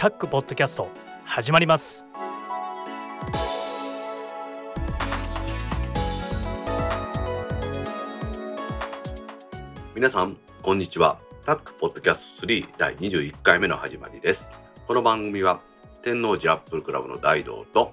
タックポッドキャスト始まります。皆さんこんにちは。タックポッドキャスト3第21回目の始まりです。この番組は天王寺アップルクラブの大道と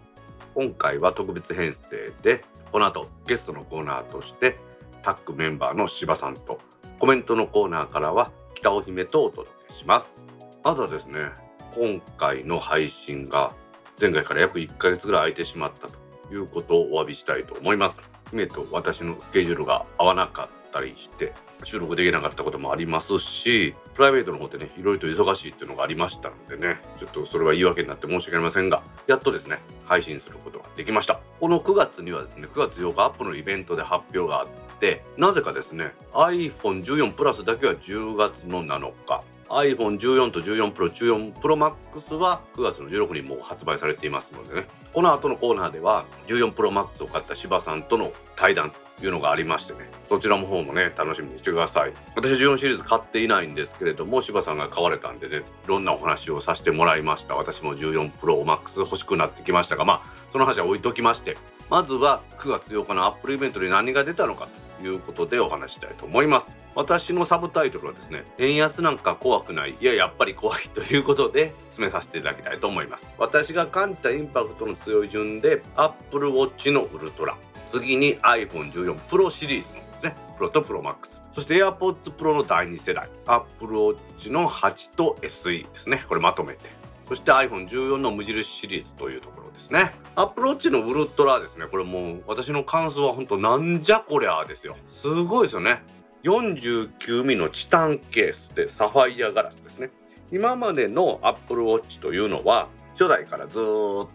今回は特別編成でこの後ゲストのコーナーとしてタックメンバーの柴さんとコメントのコーナーからは北尾姫とお届けします。まずはですね今回の配信が前回から約1ヶ月ぐらい空いてしまったということをお詫びしたいと思います。姫と私のスケジュールが合わなかったりして収録できなかったこともありますしプライベートの方でねいろいろと忙しいっていうのがありましたのでねちょっとそれは言い訳になって申し訳ありませんがやっとですね配信することができました。この9月にはですね9月8日アップのイベントで発表があってなぜかですね iPhone14 プラスだけは10月の7日 iPhone14 と14 Pro、14 Pro Max は9月の16日にもう発売されていますのでね。この後のコーナーでは14 Pro Max を買った柴さんとの対談というのがありましてね。そちらの方もね楽しみにしてください。私は14シリーズ買っていないんですけれども柴さんが買われたんでねいろんなお話をさせてもらいました。私も14 Pro Max 欲しくなってきましたがまあその話は置いときましてまずは9月8日のアップルイベントで何が出たのかと。いうことでお話したいと思います。私のサブタイトルはですね円安なんか怖くない。いややっぱり怖いということで進めさせていただきたいと思います。私が感じたインパクトの強い順で Apple Watch のウルトラ。次に iPhone14 Pro シリーズのですねプロとプロマックスそして AirPods Pro の第2世代。Apple Watch の8と SE ですね。これまとめて。そして iPhone14 の無印シリーズというところ。ですね。Apple Watch のウルトラですね。これもう私の感想は本当なんじゃこりゃですよ。すごいですよね。49ミリのチタンケースでサファイアガラスですね。今までの Apple Watch というのは初代からずっ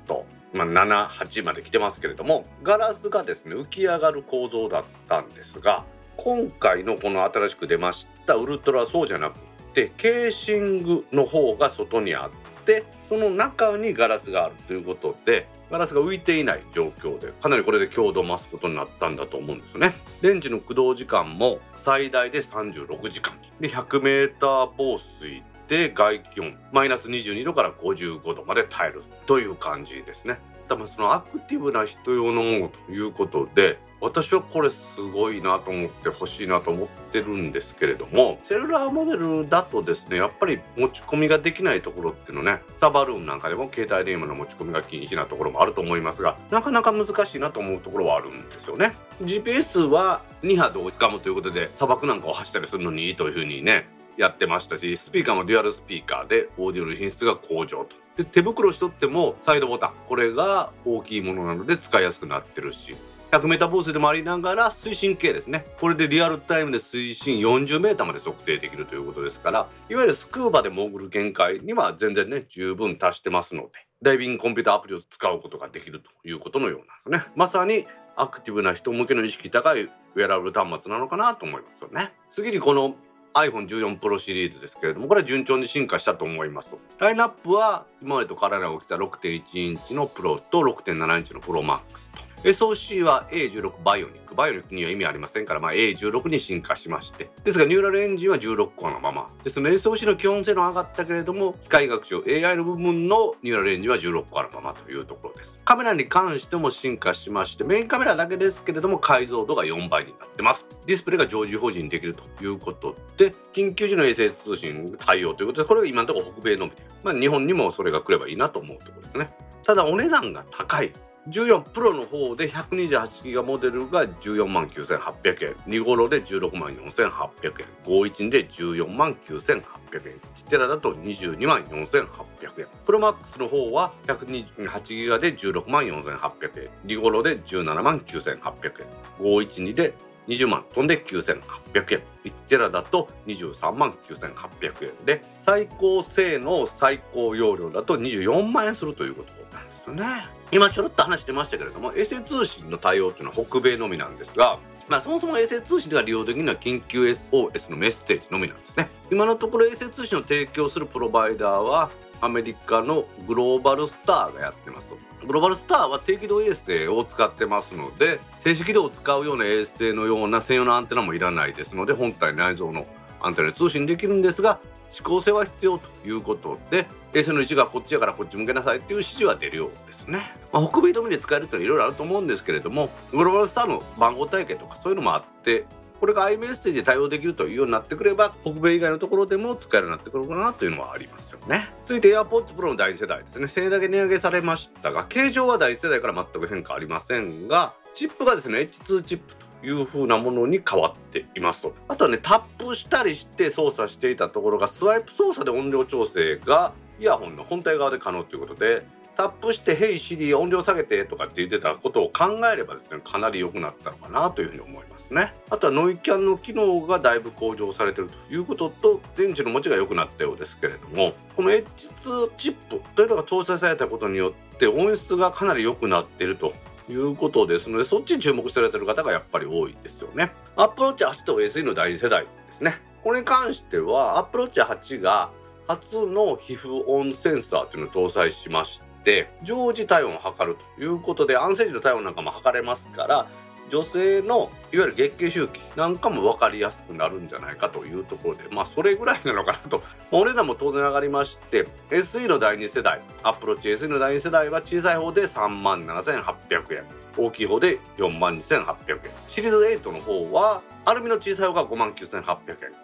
とまあ、7、8まで来てますけれどもガラスがですね浮き上がる構造だったんですが今回のこの新しく出ましたウルトラはそうじゃなくてケーシングの方が外にあってその中にガラスがあるということでガラスが浮いていない状況でかなりこれで強度を増すことになったんだと思うんですよね。レンジの駆動時間も最大で36時間で 100m 防水で外気温マイナス22度から55度まで耐えるという感じですね。多分そのアクティブな人用のものということで私はこれすごいなと思って欲しいなと思ってるんですけれどもセルラーモデルだとですねやっぱり持ち込みができないところっていうのねサバルーンなんかでも携帯電話の持ち込みが禁止なところもあると思いますがなかなか難しいなと思うところはあるんですよね。GPS は2波同時かもということで砂漠なんかを走ったりするのにいいというふうにねやってましたしスピーカーもデュアルスピーカーでオーディオの品質が向上と。で手袋しとってもサイドボタンこれが大きいものなので使いやすくなってるし。100m 防水でもありながら推進系ですね。これでリアルタイムで推進 40m まで測定できるということですからいわゆるスクーバで潜る限界には全然ね十分達してますのでダイビングコンピューターアプリを使うことができるということのようなんですね。まさにアクティブな人向けの意識高いウェアラブル端末なのかなと思いますよね。次にこの iPhone14 Pro シリーズですけれどもこれは順調に進化したと思います。ラインナップは今までと変わらない大きさ6.1インチのプロと6.7インチの Pro Max と。 SoC は A16 バイオニック。バイオニックには意味ありませんから、まあ、A16 に進化しまして。ですが、ニューラルエンジンは16個のまま。ですので、SOC の基本性能上がったけれども、機械学習 AI の部分のニューラルエンジンは16個あるままというところです。カメラに関しても進化しまして、メインカメラだけですけれども、解像度が4倍になってます。ディスプレイが常時表示にできるということで、緊急時の衛星通信対応ということで、これが今のところ北米のみで、まあ、日本にもそれが来ればいいなと思うところですね。ただ、お値段が高い。14プロの方で128ギガモデルが14万9800円。2頃で16万4800円。51で14万9800円。1テラだと22万4800円。プロマックスの方は128ギガで16万4800円。2頃で17万9800円。512で20万飛んで9800円。1テラだと23万9800円。で最高性能最高容量だと24万円するということ。なんですよね今ちょろっと話してましたけれども衛星通信の対応というのは北米のみなんですがまあ、そもそも衛星通信では利用できるのは緊急 SOS のメッセージのみなんですね。今のところ衛星通信を提供するプロバイダーはアメリカのグローバルスターがやってますグローバルスターは低軌道衛星を使ってますので静止軌道を使うような衛星のような専用のアンテナもいらないですので本体内蔵のアンテナで通信できるんですが指向性は必要ということで衛星の位置がこっちやからこっち向けなさいっていう指示は出るようですね、まあ、北米止めで使えるっていうのはいろいろあると思うんですけれどもグローバルスターの番号体系とかそういうのもあってこれが i メッセージで対応できるというようになってくれば北米以外のところでも使えるようになってくるかなというのはありますよね。続いて AirPods Pro の第2世代ですね。1000円だけ値上げされましたが形状は第1世代から全く変化ありませんがチップがですね H2 チップという風なものに変わっていますと。あとはねタップしたりして操作していたところがスワイプ操作で音量調整がイヤホンの本体側で可能ということでタップして「Hey Siri 音量下げて」とかって言ってたことを考えればですねかなり良くなったのかなというふうに思いますね。あとはノイキャンの機能がだいぶ向上されてるということと電池の持ちが良くなったようですけれどもこの H2 チップというのが搭載されたことによって音質がかなり良くなっていると。いうことです。のでそっちに注目されてる方がやっぱり多いですよね。Apple Watch 8と SE の第2世代ですね。これに関しては Apple Watch 8が初の皮膚温センサーというのを搭載しましてって常時体温を測るということで安静時の体温なんかも測れますから女性のいわゆる月経周期なんかも分かりやすくなるんじゃないかというところでまあそれぐらいなのかなと。お値段も当然上がりまして SE の第2世代アプローチ SE の第2世代は小さい方で3万7800円大きい方で4万2800円。シリーズ8の方はアルミの小さい方が5万9800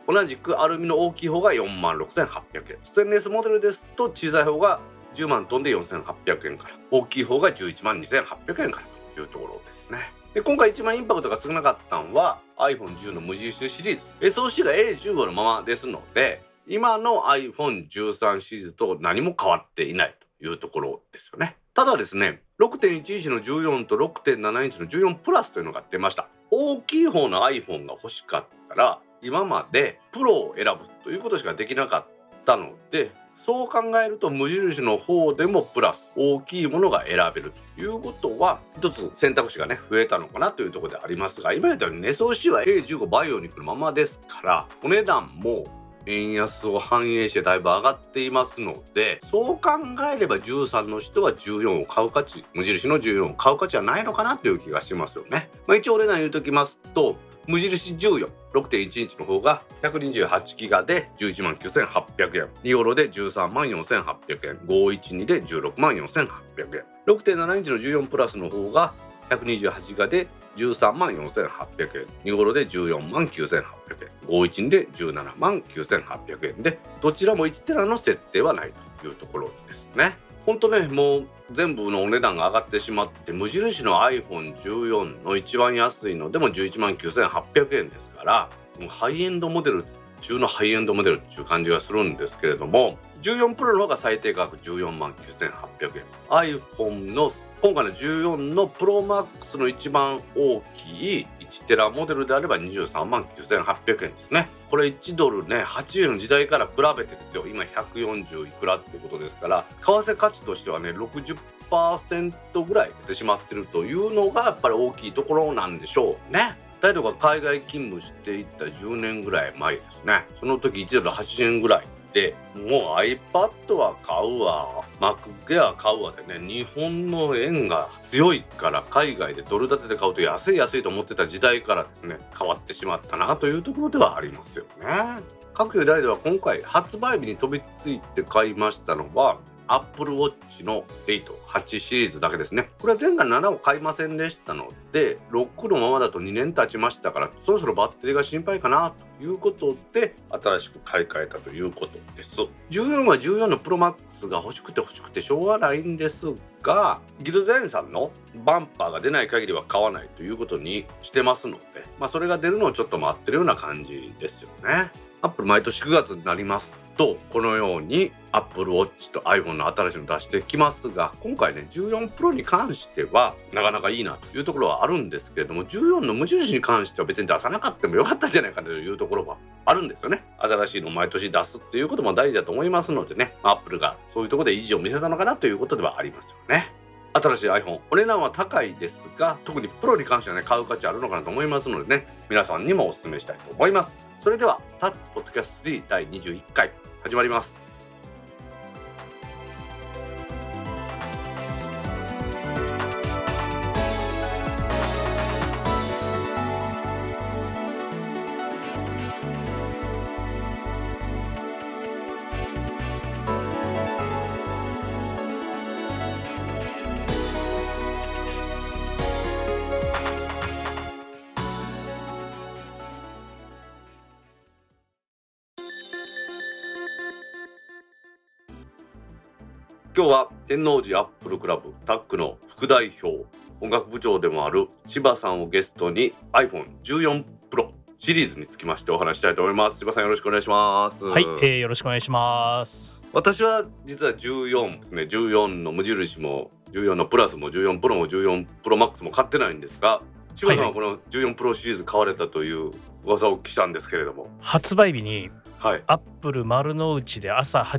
円。同じくアルミの大きい方が4万6800円。ステンレスモデルですと小さい方が10万トンで4800円から大きい方が11万2800円からというところですね。で今回一番インパクトが少なかったのは iPhone10 の無印シリーズ。SOC が A15 のままですので今の iPhone13 シリーズと何も変わっていないというところですよね。ただですね6.1インチの14と6.7インチの14プラスというのが出ました。大きい方の iPhone が欲しかったら今までプロを選ぶということしかできなかったのでそう考えると無印の方でもプラス大きいものが選べるということは一つ選択肢がね増えたのかなというところでありますが今言ったようにね送子は A15 バイオニックのままですからお値段も円安を反映してだいぶ上がっていますのでそう考えれば13の人は14を買う価値無印の14を買う価値はないのかなという気がしますよね。まあ、一応お値段言うときますと無印14 6.1インチの方が128ギガで11万9800円。2ヨロで13万4800円。512で16万4800円。6.7インチの14プラスの方が128ギガで13万4800円。2ヨロで14万9800円。512で17万9800円。でどちらも1テラの設定はないというところですね。本当ねもう全部のお値段が上がってしまってて無印の iPhone14 の一番安いのでも11万9800円ですからもうハイエンドモデル中のハイエンドモデルっていう感じがするんですけれども14プロの方が最低価格14万9800円。iPhone の今回の14のプロマックスの一番大きい1テラモデルであれば23万9800円ですね。これ1ドルね80円の時代から比べてですよ。今140いくらっていうことですから為替価値としてはね60%ぐらい出てしまってるというのがやっぱり大きいところなんでしょうね。態度が海外勤務していった10年ぐらい前ですね。その時1ドル80円ぐらいでもう iPad は買うわ MacBook は買うわでね日本の円が強いから海外でドル建てで買うと安い安いと思ってた時代からですね変わってしまったなというところではありますよね。各代では今回発売日に飛びついて買いましたのは Apple Watch の8、8シリーズだけですね。これは前回7を買いませんでしたので、6のままだと2年経ちましたから、そろそろバッテリーが心配かなということで、新しく買い替えたということです。14は14の Pro Max が欲しくて欲しくてしょうがないんですが、ギルゼンさんのバンパーが出ない限りは買わないということにしてますので、まあ、それが出るのをちょっと待ってるような感じですよね。アップル毎年9月になりますとこのように Apple Watch と iPhone の新しいの出してきますが今回ね14 Pro に関してはなかなかいいなというところはあるんですけれども14の無印に関しては別に出さなかったもよかったんじゃないかというところはあるんですよね。新しいのを毎年出すっていうことも大事だと思いますのでね Apple がそういうところで維持を見せたのかなということではありますよね。新しい iPhone お値段は高いですが特にプロに関してはね買う価値あるのかなと思いますのでね皆さんにもお勧めしたいと思います。それではタッポッドキャスト3第21回始まります。今日は天王寺アップルクラブタックの副代表音楽部長でもある柴さんをゲストに iPhone14 Pro シリーズにつきましてお話したいと思います。柴さんよろしくお願いします。はい、えー、よろしくお願いします。私は実は14ですね。14の無印も14のプラスも14プロも14プロマックスも買ってないんですが柴さんはこの14プロシリーズ買われたという噂を聞いたんですけれども。発売日にはい。アップル丸の内で朝8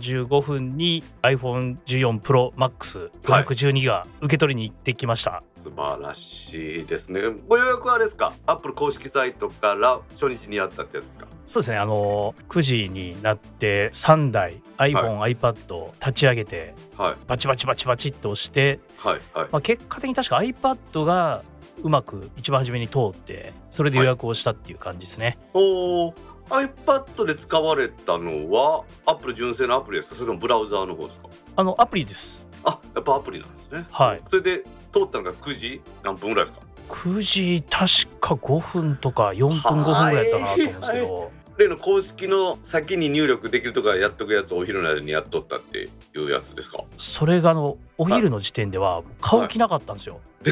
時45分に iPhone14 Pro Max 512が受け取りに行ってきました、素晴らしいですね。ご予約はあれですか？アップル公式サイトから初日にやったってやつですか？そうですね。あの9時になって3台 iPhone、iPad を立ち上げてはい。バチバチバチバチっと押して、はいはい。まあ、結果的に確か iPad がうまく一番初めに通ってそれで予約をしたっていう感じですね、おー iPad で使われたのはアップル純正のアプリですか？それともブラウザーの方ですか？あのアプリです。あやっぱアプリなんですね。はい。それで通ったのが9時何分ぐらいですか？9時確か5分とか4分5分ぐらいやったなと思うんですけど、例の公式の先に入力できるとかやっとくやつをお昼の間にやっとったっていうやつですか？それがあのお昼の時点では買う気なかったんですよ、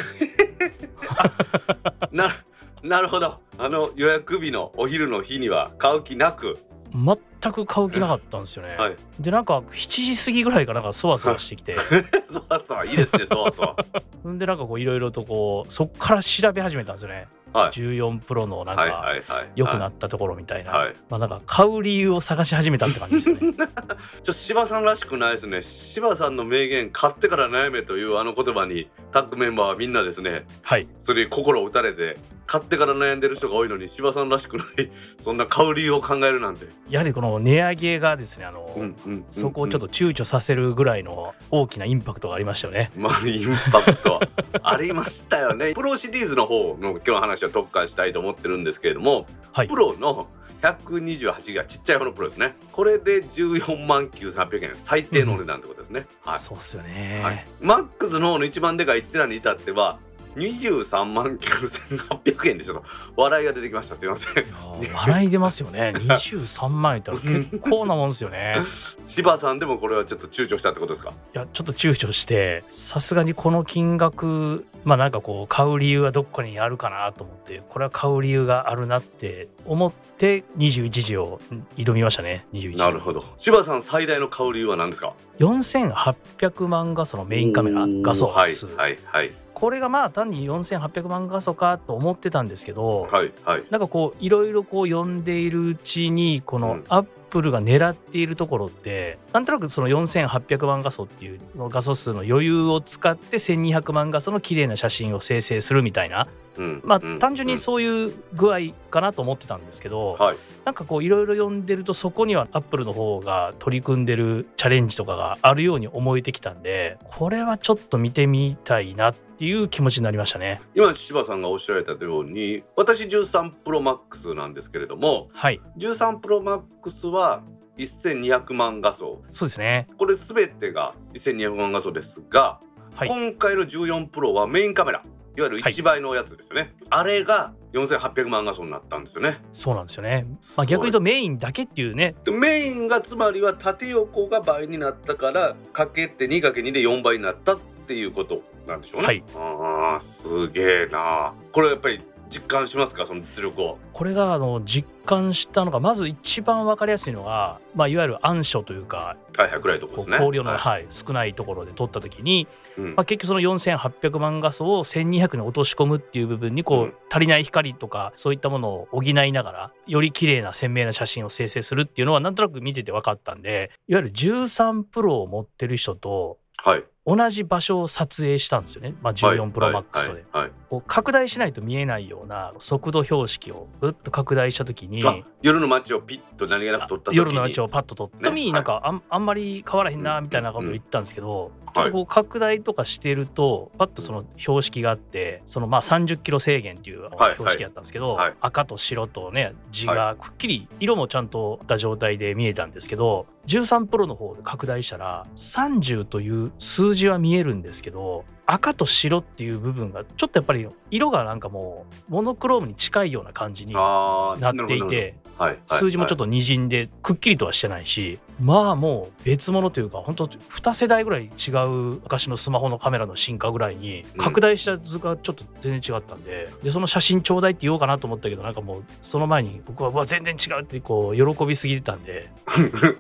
ななるほど。あの予約日のお昼の日には買う気なく。全く買う気なかったんですよね、はい。でなんか7時過ぎぐらいかなんかそわそわしてきて。そうそういいですねそうそうん でなんかこういろいろとこうそっから調べ始めたんですよね、はい14プロのなんかはいはいはい。良くなったところみたいな、はい。まあなんか買う理由を探し始めたって感じですよね。ちょっと柴さんらしくないですね。柴さんの名言買ってから悩めというあの言葉にタッグメンバーはみんなですね。はい。それに心を打たれて買ってから悩んでる人が多いのに柴さんらしくない。そんな買う理由を考えるなんて、やはりこの値上げがですねあの、うんうんうんそこをちょっと躊躇させるぐらいの大きなインパクトがありましたよね。まあインパクトありましたよね。プロシリーズの方の今日の話は特化したいと思ってるんですけれども、はい。プロの128ギガちっちゃい方のプロですね。これで14万9800円最低のお値段ってことですね、はい。そうっすよね、はい、マックスの方の一番でかい1テラに至っては23万9800円でちょっと笑いが出てきました。すいません。笑い出ますよね。23万円ったら結構なもんですよね。柴さんでもこれはちょっと躊躇したってことですか？いやちょっと躊躇してさすがにこの金額まあなんかこう買う理由はどこにあるかなと思ってこれは買う理由があるなって思って21時を挑みましたね。21時。なるほど。柴さん最大の買う理由は何ですか？4800万画素のメインカメラ画素はい数、はいはいこれがまあ単に4800万画素かと思ってたんですけど、はいはい。なんかこういろいろこう読んでいるうちにこうん。のアップルが狙っているところって、なんとなくその4800万画素っていう画素数の余裕を使って1200万画素の綺麗な写真を生成するみたいなうんまあうん。単純にそういう具合かなと思ってたんですけど、はい。なんかこういろいろ読んでるとそこにはアップルの方が取り組んでるチャレンジとかがあるように思えてきたんでこれはちょっと見てみたいなっていう気持ちになりましたね。今柴さんがおっしゃられたように私13プロマックスなんですけれどもはい。13プロマックスは1200万画素そうですね。これ全てが1200万画素ですが、はい。今回の14プロはメインカメラいわゆる1倍のやつですよね、あれが4800万画素になったんですよね。そうなんですよね。まあ、逆に言うとメインだけっていうね。でメインがつまりは縦横が倍になったからかけて 2×2 で4倍になったっていうことなんでしょうね。はい。あーすげえな。これやっぱり実感しますか？その実力を。これがあの実感したのがまず一番分かりやすいのが、まあ、いわゆる暗所というかはいはい暗いとここうですね。光量の、はい。はい、少ないところで撮った時に、うん。まあ、結局その4800万画素を1200に落とし込むっていう部分にこう、うん。足りない光とかそういったものを補いながらより綺麗な鮮明な写真を生成するっていうのはなんとなく見てて分かったんでいわゆる13プロを持ってる人とはい。同じ場所を撮影したんですよね、まあ、14プロマックスで、はい。はい。はいこう拡大しないと見えないような速度標識をぐっと拡大した時にあ夜の街をピッと何気なく撮った時に。夜の街をパッと撮った時に、ねなんかあんあんまり変わらへんなうんみたいなことを言ったんですけど、うん。ちょっとこう拡大とかしてるとパッとその標識があってそのまあ30キロ制限っていう標識やったんですけど、はい。赤と白とね字がくっきり色もちゃんとった状態で見えたんですけど13プロの方で拡大したら30という数字は見えるんですけど赤と白っていう部分がちょっとやっぱり色がなんかもうモノクロームに近いような感じになっていてはいはい数字もちょっとにじんでくっきりとはしてないしまあもう別物というか本当2世代ぐらい違う昔のスマホのカメラの進化ぐらいにうん。拡大した図がちょっと全然違ったんででその写真ちょうだいって言おうかなと思ったけどなんかもうその前に僕はうわ全然違うってこう喜びすぎてたんで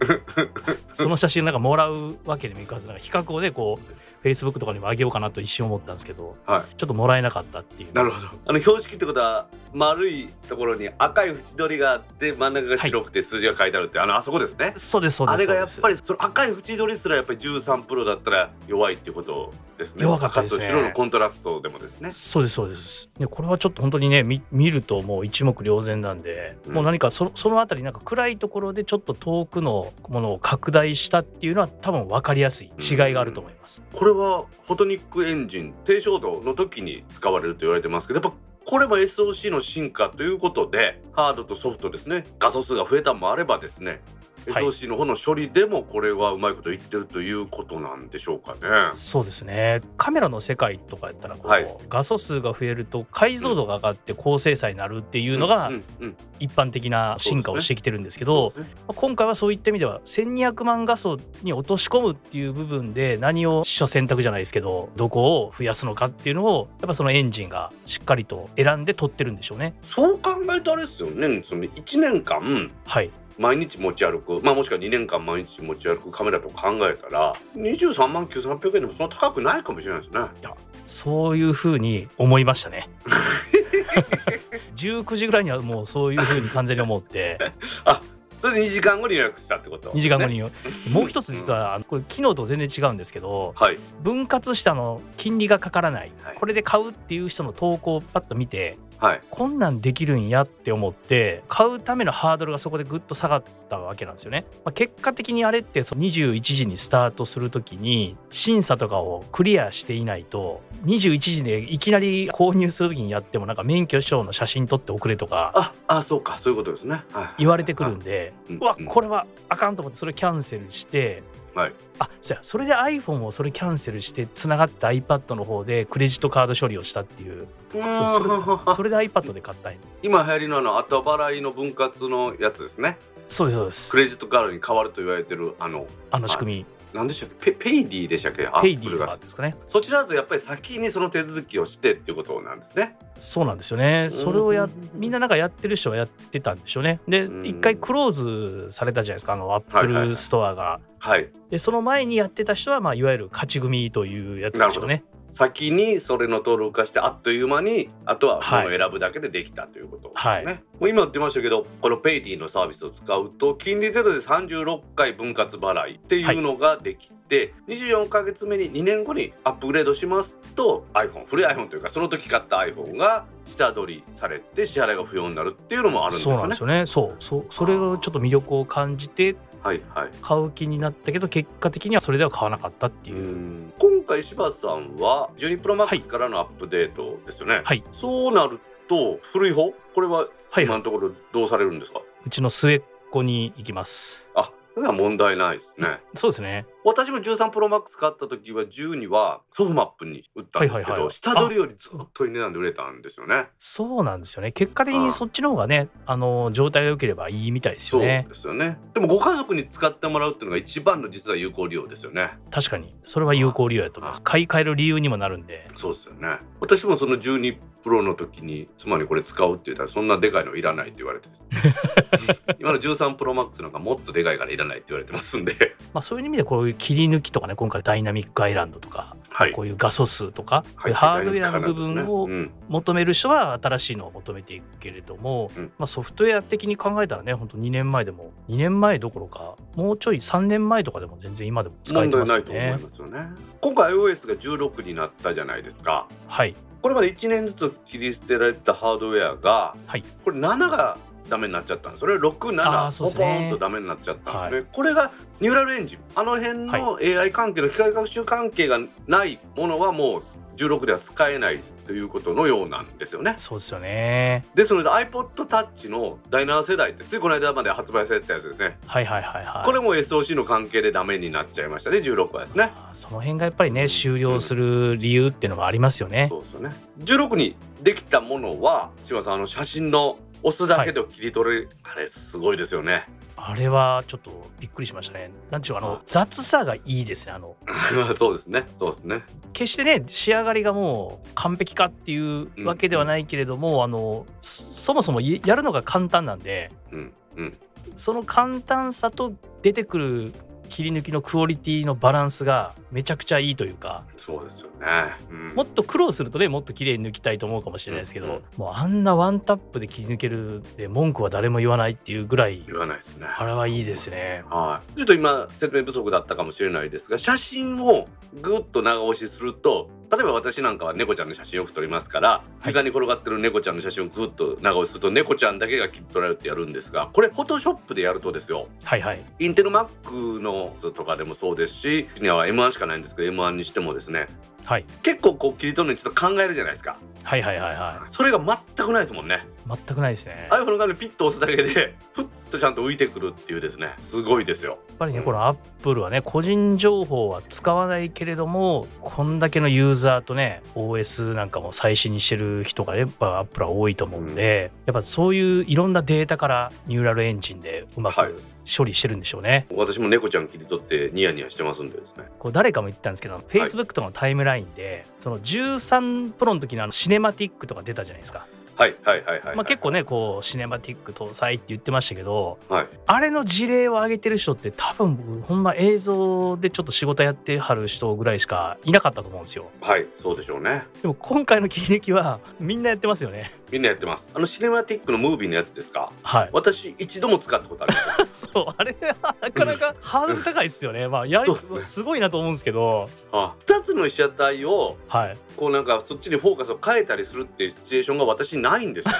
その写真なんかもらうわけにもいかずなんか比較をねこう Facebook とかにもあげようかなと一瞬思ったんですけど、はちょっともらえなかったっていう。なるほど。あの標識ってことは丸いところに赤い縁取りがあって真ん中が白くて数字が書いてあるって、あのあそこですね。そうですそうですあれがやっぱりりその赤い縁取りすらやっぱり13プロだったら弱いっていうことですね。弱かったですね。白のコントラストでもですね。そうですそうです。でこれはちょっと本当にね見見るともう一目瞭然なんで、うん。もう何かそそのあたりなんか暗いところでちょっと遠くのものを拡大したっていうのは多分分かりやすい。違いがあると思います、これはフォトニックエンジン低照度の時に使われると言われてますけどやっぱこれも SOC の進化ということでハードとソフトですね。画素数が増えたもあればですね SOC の方の処理でもこれはうまいこと言ってるということなんでしょうかね。そうですね。カメラの世界とかやったらこう、はい。画素数が増えると解像度が上がって高精細になるっていうのが一般的な進化をしてきてるんですけど今回はそういった意味では1200万画素に落とし込むっていう部分で何を取捨選択じゃないですけどどこを増やすのかっていうのをやっぱそのエンジンがしっかりと選んで取ってるんでしょうね。そう考えるとあれですよね。その1年間はい毎日持ち歩く、まあ、もしくは2年間毎日持ち歩くカメラと考えたら23万9800円でもそんな高くないかもしれないですね。そういうふうに思いましたね。19時ぐらいにはもうそういうふうに完全に思って。それで2時間後に予約したってこと、2時間後に、ね。もう一つ実はこれ機能と全然違うんですけどはい。分割したの金利がかからない、はい。これで買うっていう人の投稿をパッと見てはい。こんなんできるんやって思って買うためのハードルがそこでぐっと下がったわけなんですよね。まあ、結果的にあれってその21時にスタートする時に審査とかをクリアしていないと21時でいきなり購入する時にやってもなんか免許証の写真撮って送れとかああそうか。そういうことですね、はい、言われてくるんでうん。うわうん。これはあかんと思ってそれキャンセルして。はい。あそうやそれで iPhone をそれキャンセルしてつながった iPad の方でクレジットカード処理をしたっていう。そうそれそれで iPad で買ったんや。今流行りのあの後払いの分割のやつですね。そうですそうです。クレジットカードに変わると言われてるあのあの仕組み何でしたっけ？ペペイディでしたっけ？ペイディとアップルが。かですかね。そちらだとやっぱり先にその手続きをしてっていうことなんですね。そうなんですよね。それをやうんみんななんかやってる人はやってたんでしょうね。でうん。一回クローズされたじゃないですかあのアップルはい。はいはいストアが。はい。でその前にやってた人はまあいわゆる勝ち組というやつでしょうね先にそれの登録化してあっという間にあとはものを選ぶだけでできたということですね、はい。もう今言ってましたけどこのペイディのサービスを使うと金利ゼロで36回分割払いっていうのができて、24ヶ月目に2年後にアップグレードしますと iPhone 古い iPhone というかその時買った iPhone が下取りされて支払いが不要になるっていうのもあるんですよね。そうなんですよね。そう。そうそれをちょっと魅力を感じてはいはい。買う気になったけど結果的にはそれでは買わなかったっていう。今回柴田さんは12 Pro はい Max からのアップデートですよね、はい。そうなると古い方？これははい今のところどうされるんですか、うちの末っ子に行きます。あそれは問題ないですね。そうですね私も13 Pro Max 買った時は12はソフマップに売ったんですけど、はいはいはい。下取りよりずっといい値段で売れたんですよね。そうなんですよね。結果的にそっちの方がねあの状態が良ければいいみたいですそうよねですよね。でもご家族に使ってもらうっていうのが一番の実は有効利用ですよね。確かに。それは有効利用やと思います。買い替える理由にもなるんで。そうですよね。私もその12プロの時に妻にこれ使うって言ったらそんなでかいのいらないって言われて 今の13プロマックスなんかもっとでかいからいらないって言われてますんで。まあそういう意味でこういう切り抜きとかね今回ダイナミックアイランドとか、はい。こういう画素数とか、はい。ハードウェアの部分をうん。求める人は新しいのを求めていくけれども、うん。まあ、ソフトウェア的に考えたらね本当2年前でも2年前どころかもうちょい3年前とかでも全然今でも使えてますよね。ますよね。今回 iOS が16になったじゃないですか。はい。これまで1年ずつ切り捨てられてたハードウェアが、はい。これ7がダメになっちゃったんですそれあ67ーそうですね。ポンとダメになっちゃったんですね、はこれがニューラルエンジン。あの辺の AI 関係の機械学習関係がないものはもう16では使えないということのようなんですよね。そうですよね。ですので iPod Touch の第7世代ってついこの間まで発売されてたやつですね。はいはいはいはい。これも SOC の関係でダメになっちゃいましたね。16はですね。その辺がやっぱりね終了する理由っていうのがありますよね、そうですよね。16にできたものは島さんあの写真の押すだけで切り取れる、あれすごいですよね。あれはちょっとびっくりしましたね。なんていうかああの雑さがいいですねあの。そうですね。そうですね。決してね仕上がりがもう完璧かっていうわけではないけれども、あのそそもそもやるのが簡単なんでうんうん。その簡単さと出てくる切り抜きのクオリティのバランスがめちゃくちゃいいというかそうですよね、うん。もっと苦労するとねもっと綺麗に抜きたいと思うかもしれないですけど、うん。うんもうあんなワンタップで切り抜けるで文句は誰も言わないっていうぐらい言わないですね。あれはいいですね。はい、ちょっと今説明不足だったかもしれないですが写真をぐっと長押しすると例えば私なんかは猫ちゃんの写真をよく撮りますから、はい。床に転がってる猫ちゃんの写真をぐっと長押しすると猫ちゃんだけが切り取られてやるんですがこれフォトショップでやるとですよ。はいはい。インテル Mac のとかでもそうですしうちには M1 しかないんですけど M1 にしてもですね。はい。結構こう切り取るのにちょっと考えるじゃないですか。はいはいはいはそれが全くないですもんね。い全くないですね。iPhone の画面ピッと押すだけで ふっとちゃんと浮いてくるっていうですね。すごいですよ。やっぱりねこのアップルはね個人情報は使わないけれどもこんだけのユーザーとね OS なんかも最新にしてる人がやっぱアップルは多いと思うんで、やっぱそういういろんなデータからニューラルエンジンでうまはい。く処理してるんでしょうね。私も猫ちゃん切り取ってニヤニヤしてますんでですね。こう誰かも言ってたんですけど、Facebook とかのタイムラインでその13プロの時のあのシネマティックとか出たじゃないですか。はいはいはいはい、まあ、結構ねこうシネマティック搭載って言ってましたけどはい。あれの事例を挙げてる人って多分僕ほんま映像でちょっと仕事やってはる人ぐらいしかいなかったと思うんですよ。はいそうでしょうね。でも今回の切り抜きはみんなやってますよねみんなやってます。あのシネマティックのムービーのやつですか？はい。私一度も使ったことありませんそうあれはなかなかハードル高いですよね。まあやすね。すごいなと思うんですけど。あ2つの被写体をはい。こうなんかそっちにフォーカスを変えたりするっていうシチュエーションが私ないんですよね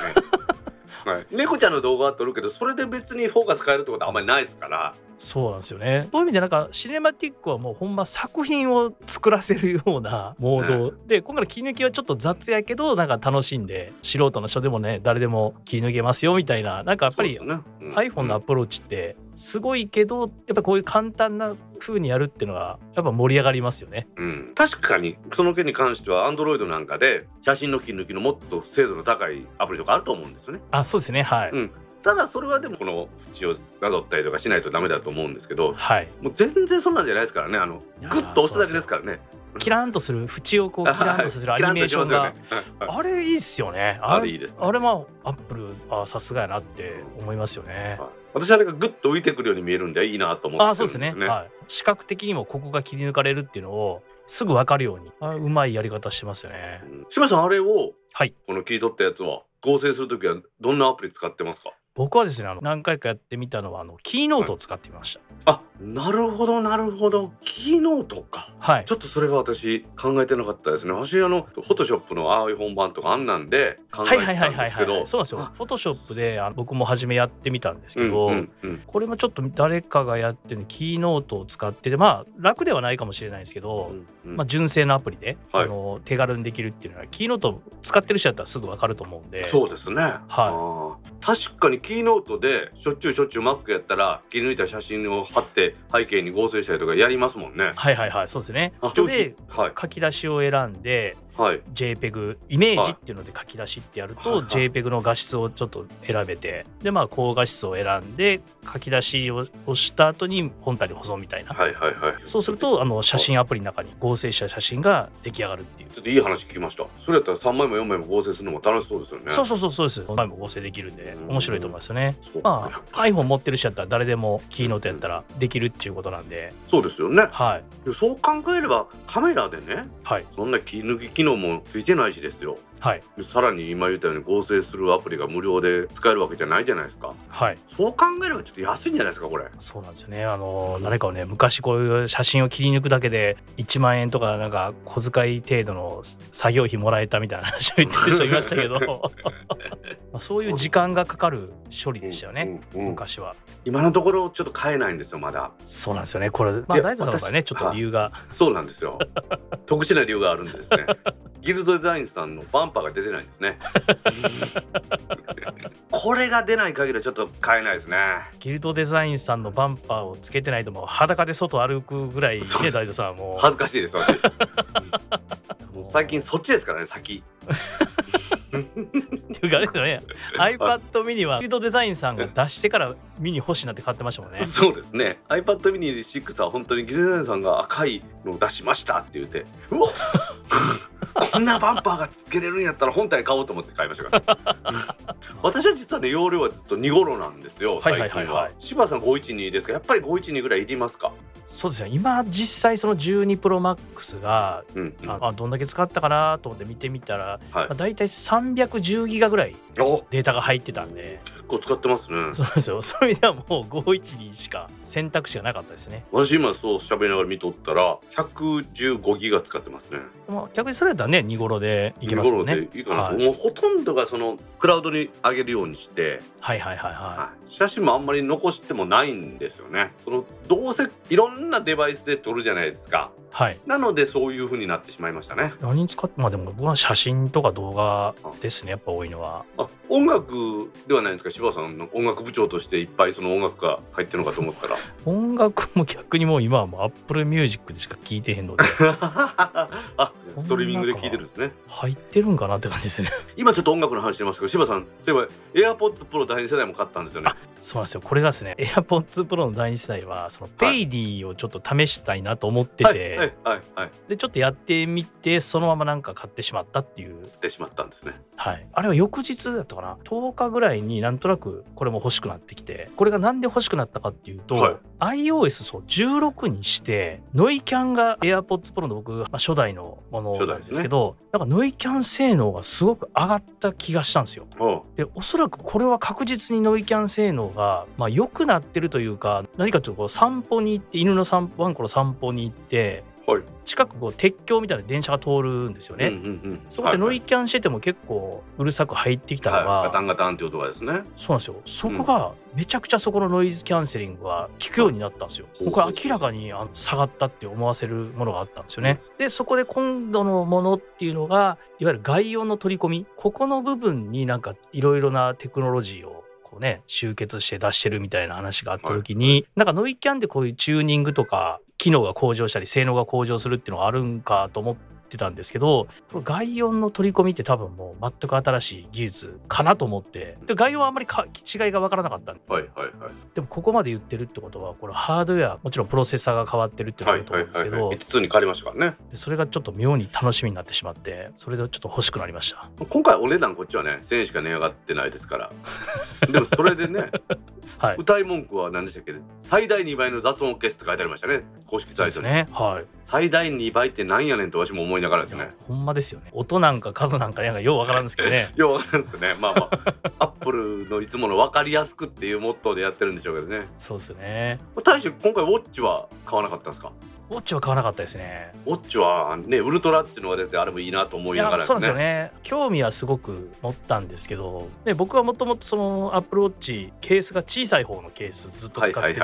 はい、猫ちゃんの動画は撮るけどそれで別にフォーカス変えるってことはあんまりないですから。そうなんですよね。そういう意味でなんかシネマティックはもうほんま作品を作らせるようなモード。で,、今回の切り抜きはちょっと雑やけどなんか楽しんで素人の人でもね誰でも切り抜けますよみたいななんかやっぱりね。うん。iPhone のアプローチってすごいけどやっぱこういう簡単な風にやるっていうのがやっぱ盛り上がりますよね。うん、確かにその件に関しては Android なんかで写真の切り抜きのもっと精度の高いアプリとかあると思うんですよね。あそうですねはい、うん。ただそれはでもこの縁をなぞったりとかしないとダメだと思うんですけどはい。もう全然そんなんじゃないですからね。あのグッと押すだけですからねキラーンとする縁をこうキラーンとさせるアニメーションが、あれいいっすよね。あれいいですねあれまあアップルあさすがやなって思いますよね。はい私あれがグッと浮いてくるように見えるんでいいなと思ってるんあそうですねはい。視覚的にもここが切り抜かれるっていうのをすぐ分かるようにあうまいやり方してますよね。うん島さんあれをはい。この切り取ったやつは合成するときはどんなアプリ使ってますか？僕はですねあの何回かやってみたのはあのキーノートを使ってみました。あなるほどなるほど。キーノートか。はい。ちょっとそれが私考えてなかったですね。私あのフォトショップの iPhone 版とかあんなんで考えてはいはいはいはいたんですけどはい。そうですよ。あ。フォトショップであの僕も初めやってみたんですけど、うんうんうん。これもちょっと誰かがやってるキーノートを使っててまあ楽ではないかもしれないですけど、うんまあ、純正のアプリで、はい。あの手軽にできるっていうのはキーノート使ってる人だったらすぐ分かると思うんで。そうですね、あー。確かにキーノートでしょっちゅうしょっちゅう Mac やったら切り抜いた写真を貼って背景に合成したりとかやりますもんね。はいはいはいそうですね。ではい。書き出しを選んではい JPEG イメージっていうので書き出しってやると、JPEG の画質をちょっと選べてでまあ高画質を選んで書き出しを押した後に本体に保存みたいな、はいはいはい。そうするとあの写真アプリの中に合成した写真が出来上がるっていう。ちょっといい話聞きました。それやったら3枚も4枚も合成するのも楽しそうですよね。そうそうそうそうです。前も合成できるんでうん。面白いと思いますよね。まあ iPhone 持ってる人やったら誰でもキーノートやったらできるっていうことなんで。そうですよね。はい。でそう考えればカメラでねはい。そんな切り抜き機能もついてないしですよ。はい。でさらに今言ったように合成するアプリが無料で使えるわけじゃないじゃないですか。はい。そう考えればちょっと安いんじゃないですかこれ。そうなんですよね。あの誰かをね昔こういう写真を切り抜くだけで1万円とかなんか小遣い程度の作業費もらえたみたいな話を言ってる人いましたけど。まああそういう時間がかかる処理でしたよね、うんうんうん。昔は。今のところちょっと買えないんですよまだ。そうなんですよね。これまあ大地さんの場合ね私ちょっと理由が。そうなんですよ。特殊な理由があるんですね。ギルドデザインさんのバンパーが出てないんですね。これが出ない限りはちょっと買えないですね。ギルドデザインさんのバンパーをつけてないともう裸で外歩くぐらいね大地さんはもう。恥ずかしいです私。最近そっちですからね先っていうかあれですよね。iPad mini はギルドデザインさんが出してからミニ欲しいなって買ってましたもんね。そうですね。iPad mini 6は本当にギデザインさんが赤いのを出しましたって言ってうわこんなバンパーがつけれるんやったら本体買おうと思って買いましたから。私は実はね容量はずっと2頃なんですよ。はいはい最近はい。はいは。柴田さん512ですか？やっぱり512ぐらいいりますか？そうですね。今実際その12 Pro Max がうん、うん、ああどんだけ使ったかなと思って見てみたら、はい。まあ、大体310ギガぐらいお。データが入ってたんで。結構使ってますね。そうですよ。そういう意味ではもう512しか選択肢がなかったですね、私今そう喋りながら見とったら115ギガ使ってますね。まあ、逆にそれだね2頃でいけますもん2ね頃でいいかなと、はい。もうほとんどがそのクラウドに上げるようにしてはいはいはいははい、写真もあんまり残してもないんですよね。そのどうせいろんなデバイスで撮るじゃないですか。いはい。なのでそういう風になってしまいましたね。何に使ってまあでも僕は写真とか動画ですね。やっぱ多いいのは。あ音楽ではないんですか？柴田さんの音楽部長としていっぱいその音楽が入ってるのかと思ったら。音楽も逆にもう今はもう Apple Music でしか聴いてへんので。あストリーミングで聴いてるんですね。入ってるんかなって感じですね。今ちょっと音楽の話してますけど柴田さんそういえば AirPods Pro 第2世代も買ったんですよね。そうなんですよ。これがですね AirPods Pro の第2世代はそのペイディをちょっと試したいなと思ってて、でちょっとやってみてそのままなんか買ってしまったっていう。ってしまったんですね。はい、あれは翌日だったかな。10日ぐらいになんとなくこれも欲しくなってきてこれがなんで欲しくなったかっていうと、はい。iOS そう16にしてノイキャンが AirPods Pro の僕、まあ、初代のものなんですけどなんかノイキャン性能がすごく上がった気がしたんですよ。でおそらくこれは確実にノイキャン性能が、まあ、良くなってるというか何かというとこう散歩に行って犬の散歩ワンコの散歩に行ってはい。近くこう鉄橋みたいな電車が通るんですよね。うんうんうん。そこでノイキャンしてても結構うるさく入ってきたのが、はい。ガタンガタンっていう音がですね。そうなんですよ。そこがめちゃくちゃそこのノイズキャンセリングが効くようになったんですよ。ほうこれ明らかにあの下がったって思わせるものがあったんですよね。でそこで今度のものっていうのがいわゆる外音の取り込み。ここの部分になんかいろいろなテクノロジーをこうね集結して出してるみたいな話があった時に、なんかノイキャンでこういうチューニングとか機能が向上したり性能が向上するっていうのがあるんかと思ってたんですけどこの外音の取り込みって多分もう全く新しい技術かなと思ってで外音はあんまりか違いが分からなかった。んではいはいはい。でもここまで言ってるってことはこれハードウェアもちろんプロセッサーが変わってるってことはいだと思うんですけどはいはいはい。5つに変わりましたからね。でそれがちょっと妙に楽しみになってしまってそれでちょっと欲しくなりました。今回お値段こっちはね1000円しか値上がってないですから。でもそれでね はい。歌い文句は何でしたっけ？最大2倍の雑音 OK って書いてありましたね公式サイトに、すね。はい。最大2倍ってなんやねんと私も思いながらですね。ほんまですよね。音なんか数なんかなんかようわからんですけどね。ようわかるんですね。まあまあ アップルのいつもの分かりやすくっていうモットーでやってるんでしょうけどね。そうですね。大して今回ウォッチは買わなかったんですか？ウォッチは買わなかったですね。ウォッチはねウルトラっていうのが出てあれもいいなと思いいながらやそうですよね。興味はすごく持ったんですけどで僕はもともとそのアップルウォッチケースが小さい方のケースずっとはい使ってて、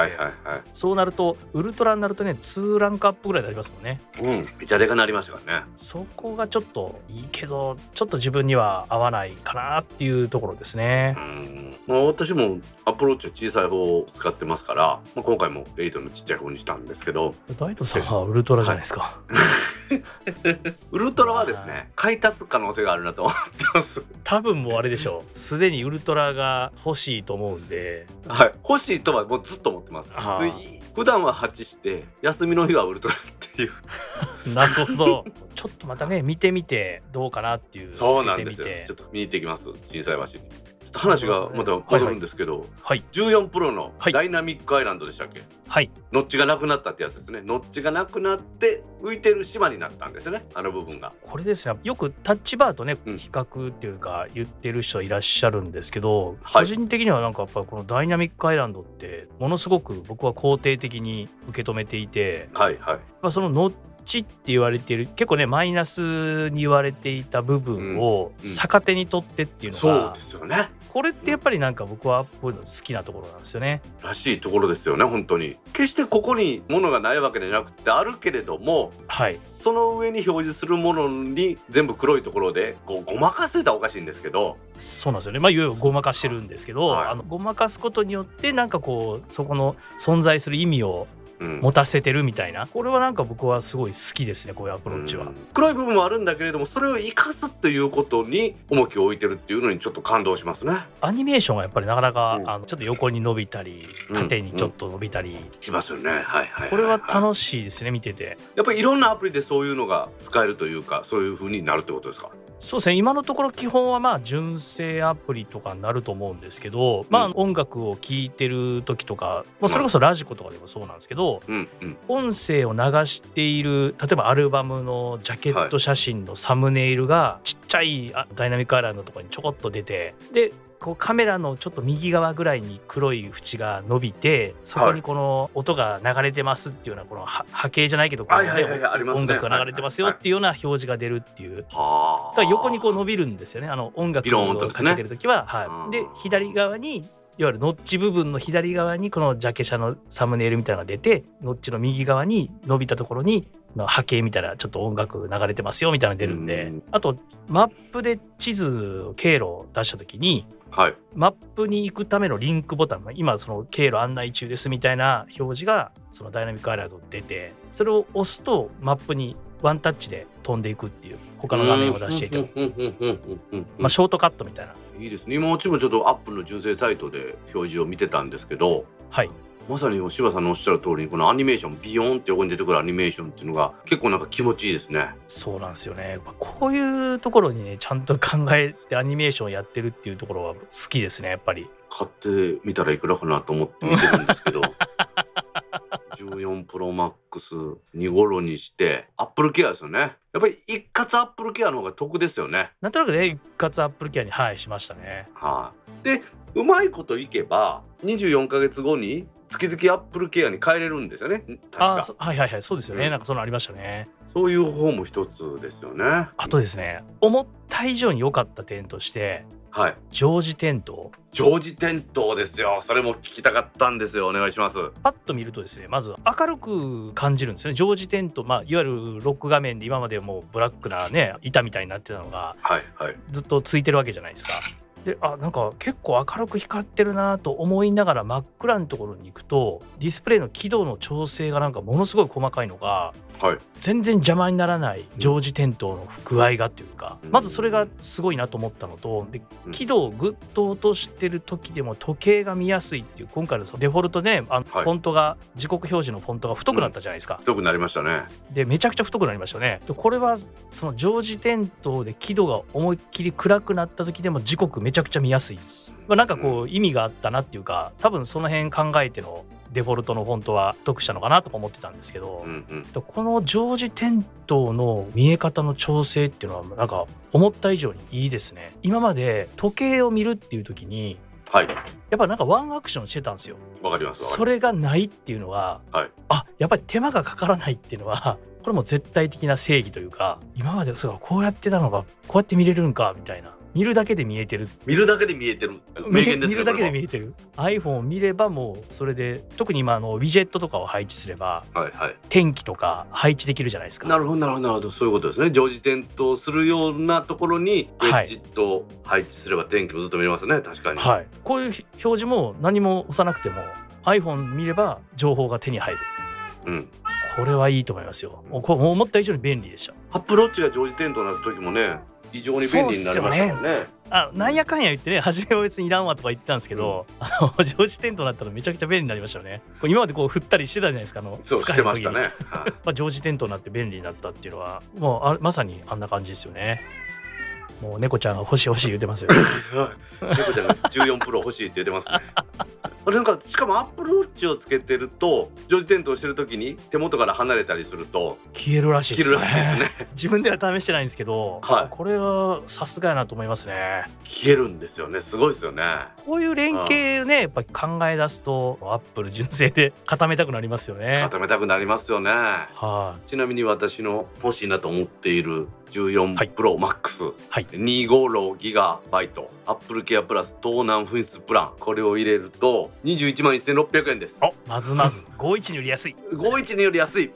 そうなるとウルトラになるとね2ランクアップぐらいになりますもんね。うんめちゃでかなりましたからね。そこがちょっといいけどちょっと自分には合わないかなっていうところですね。うん。まあ、私もアプローチは小さい方を使ってますから、まあ、今回も8のちっちゃい方にしたんですけど。大斗さんはウルトラじゃないですか、ウルトラはですね買い足す可能性があるなと思ってます。多分もうあれでしょう。すでにウルトラが欲しいと思うんで。はい。欲しいとはもうずっと思ってます。あー。で普段は8して休みの日はウルトラっていう。なるほど。ちょっとまたね見てみてどうかなっていう。そうなんですよ。ちょっと見に行ってきます。震災橋にと話がまた戻るんですけど、はい14プロのはい。ダイナミックアイランドでしたっけ、はい。ノッチがなくなったってやつですね。ノッチがなくなって浮いてる島になったんですよね。あの部分が。これですね。よくタッチバーとねうん。比較っていうか言ってる人いらっしゃるんですけど、はい。個人的にはなんかやっぱりこのダイナミックアイランドってものすごく僕は肯定的に受け止めていてはいはい。まあ、そのノッチって言われている結構ねマイナスに言われていた部分をうんうん。逆手に取ってっていうのそうが、ですよねこれってやっぱりなんか僕はこういうの好きなところなんですよね。らしいところですよね本当に決してここに物がないわけじゃなくてあるけれどもはいその上に表示するものに全部黒いところでこうごまかせたらおかしいんですけどそうなんですよね。まあいわゆるごまかしてるんですけど、はいあのごまかすことによってなんかこうそこの存在する意味をうん持たせてるみたいな。これはなんか僕はすごい好きですねこういうアプローチは。うん。黒い部分もあるんだけれどもそれを生かすということに重きを置いてるっていうのにちょっと感動しますね。アニメーションがやっぱりなかなか、うん。あのちょっと横に伸びたりうん縦にちょっと伸びたり、しますよね。はいはいはいこれはし楽しいですね見てて。やっぱりいろんなアプリでそういうのが使えるというかそういう風になるってことですか？そうですね。今のところ基本はまあ純正アプリとかになると思うんですけど、まあ音楽を聴いてる時とか、まあ、それこそラジコとかでもそうなんですけど、うんうん。音声を流している例えばアルバムのジャケット写真のサムネイルがちっちゃいあダイナミックアイランドのところにちょこっと出てでこうカメラのちょっと右側ぐらいに黒い縁が伸びてそこにこの音が流れてますっていうようなこのは波形じゃないけどこうねはいはいはいはいありますね。音楽が流れてますよっていうような表示が出るっていう。はあだから横にこう伸びるんですよね。あの音楽をかけてる時は、はい、うん。で左側にいわゆるノッチ部分の左側にこのジャケ写のサムネイルみたいなのが出てノッチの右側に伸びたところにの波形みたいなちょっと音楽流れてますよみたいなのが出るんで、うん。あとマップで地図経路を出した時にはい。マップに行くためのリンクボタン今その経路案内中ですみたいな表示がそのダイナミックアイランドに出てそれを押すとマップにワンタッチで飛んでいくっていう他の画面を出していても、まあ、ショートカットみたいな。いいですね。今うちもちょっとアップルの純正サイトで表示を見てたんですけどはいまさに柴さんのおっしゃる通りにこのアニメーションビヨーンって横に出てくるアニメーションっていうのが結構なんか気持ちいいですねそうなんですよね。まあこういうところにね、ちゃんと考えてアニメーションやってるっていうところは好きですね、やっぱり。買ってみたらいくらかなと思って見てるんですけど 14プロマックス2頃にしてアップルケアですよねやっぱり一括アップルケアの方が得ですよねなんとなくね、一括アップルケアに、はい、しましたね。はい、でうまいこといけば24か月後に月々アップルケアに変えれるんですよね。確か。あそはいはいはい、そうですよね。うん。なんかそのありましたね。そういう方も一つですよね。あとですね、思った以上に良かった点として、はい。ジョージテント。常時点灯ですよ。それも聞きたかったんですよ。お願いします。パッと見るとですねまず明るく感じるんですよね。常時テント、まあ、いわゆるロック画面で今までもうブラックなね板みたいになってたのがはいはい。ずっとついてるわけじゃないですか。であなんか結構明るく光ってるなと思いながら真っ暗なところに行くとディスプレイの輝度の調整がなんかものすごい細かいのがはい。全然邪魔にならない常時点灯の具合がっていうか、うん。まずそれがすごいなと思ったのとでうん。輝度をぐっと落としてる時でも時計が見やすいっていう今回のデフォルトで、ね、あのはい。フォントが時刻表示のフォントが太くなったじゃないですか。太くなりましたね。でめちゃくちゃ太くなりましたよね。でこれはその常時点灯で輝度が思いっきり暗くなった時でも時刻めちゃくちゃ見やすいです、まあ、なんかこう意味があったなっていうか多分その辺考えてのデフォルトのフォントは得したのかなとか思ってたんですけど、うんうん。でこの常時点灯の見え方の調整っていうのはなんか思った以上にいいですね。今まで時計を見るっていう時にはい。やっぱなんかワンアクションしてたんですよ。わかりますそれがないっていうのは、はい。あやっぱり手間がかからないっていうのはこれも絶対的な正義というか今までそうかこうやってたのがこうやって見れるんかみたいな見るだけで見えてる。見るだけで見えてる。名言ですね見るだけで見えてる。iPhone を見ればもうそれで特に今あのウィジェットとかを配置すればもはいはい。天気とか配置できるじゃないですか。なるほどなるほどなるほど。そういうことですね。常時点灯するようなところにウェはいッジと配置すれば天気もずっと見れますね。確かに。はい、こういう表示も何も押さなくても iPhone 見れば情報が手に入る。うん。これはいいと思いますよ。こう思った以上に便利でした。アップローチが常時点灯になった時もね非常に便利になりましたもんね。あなんやかんや言ってね初めは別にいらんわとか言ってたんですけど、あの常時点となったらめちゃくちゃ便利になりましたよね。今までこう振ったりしてたじゃないですかあのそうしてましたね、はい。まあ、常時点となって便利になったっていうのはもうあまさにあんな感じですよねもう猫ちゃんが欲しい欲しい言ってますよ。猫ちゃんが14プロ欲しいって言ってますね。なんかしかもアップルウォッチをつけてると常時点灯してる時に手元から離れたりすると消えるらしいですね。消えるらしいですね。自分では試してないんですけど、はい。これはさすがやなと思いますね。消えるんですよね。すごいですよね。こういう連携ねやっぱり考え出すとアップル純正で固めたくなりますよね。固めたくなりますよね。はちなみに私の欲しいなと思っている14はい。プロマックス、はい。256ギガバイト。アップルケアプラス盗難紛失プラン。これを入れると21万1600円です。いおまずまず。51に売りやすい51より安い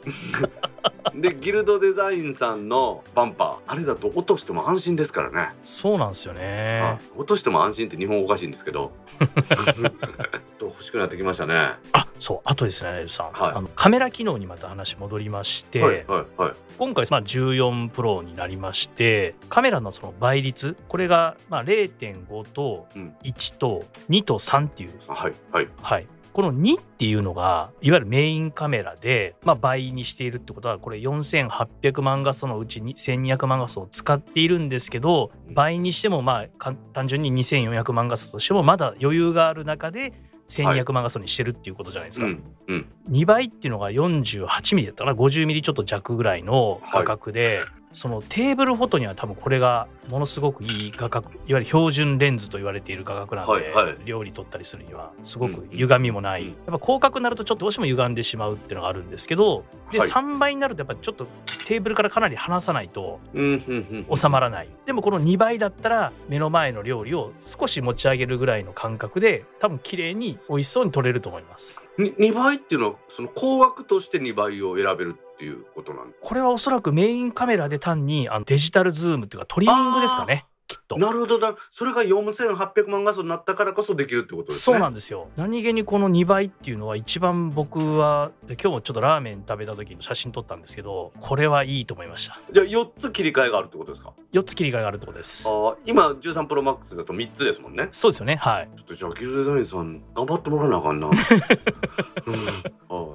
でギルドデザインさんのバンパーあれだと落としても安心ですからね、そうなんですよね。落としても安心って日本語おかしいんですけど。と欲しくなってきましたね。はあそうあとですねエルさん、はい。あのカメラ機能にまた話戻りまして、いはいはい。今回、まあ、14プロになりましてカメラのその倍率これがまあ0.5とうん。1と2と3っていう、はいはい。はい、この2っていうのがいわゆるメインカメラで、まあ、倍にしているってことはこれ4800万画素のうちに1200万画素を使っているんですけどうん。倍にしてもまあか単純に2400万画素としてもまだ余裕がある中で1200万画素にしてるっていうことじゃないですか。うんうん。2倍っていうのが48ミリだったかな50ミリちょっと弱ぐらいの画角で、そのテーブルフォトには多分これがものすごくいい画角いわゆる標準レンズと言われている画角なんで、はいはい。料理撮ったりするにはすごくうん歪みもない、うんやっぱ広角になるとちょっとどうしても歪んでしまうっていうのがあるんですけどで、はい。3倍になるとやっぱちょっとテーブルからかなり離さないとうんうんうん。収まらない。でもこの2倍だったら目の前の料理を少し持ち上げるぐらいの感覚で多分綺麗に美味しそうに撮れると思います。に2倍っていうのはその高額として2倍を選べるっていうことなんこれはおそらくメインカメラで単にあのデジタルズームっていうかトリミングですかね。きっと。なるほどな。それが4800万画素になったからこそできるってことですね。そうなんですよ。何気にこの2倍っていうのは一番僕は今日もちょっとラーメン食べた時の写真撮ったんですけどこれはいいと思いました。じゃあ4つ切り替えがあるってことですか？4つ切り替えがあるってことです。あー今13プロマックスだと3つですもんね。そうですよね。はい。ちょっとじゃあギルデザインさん頑張ってもらわなあかんな、うん、あ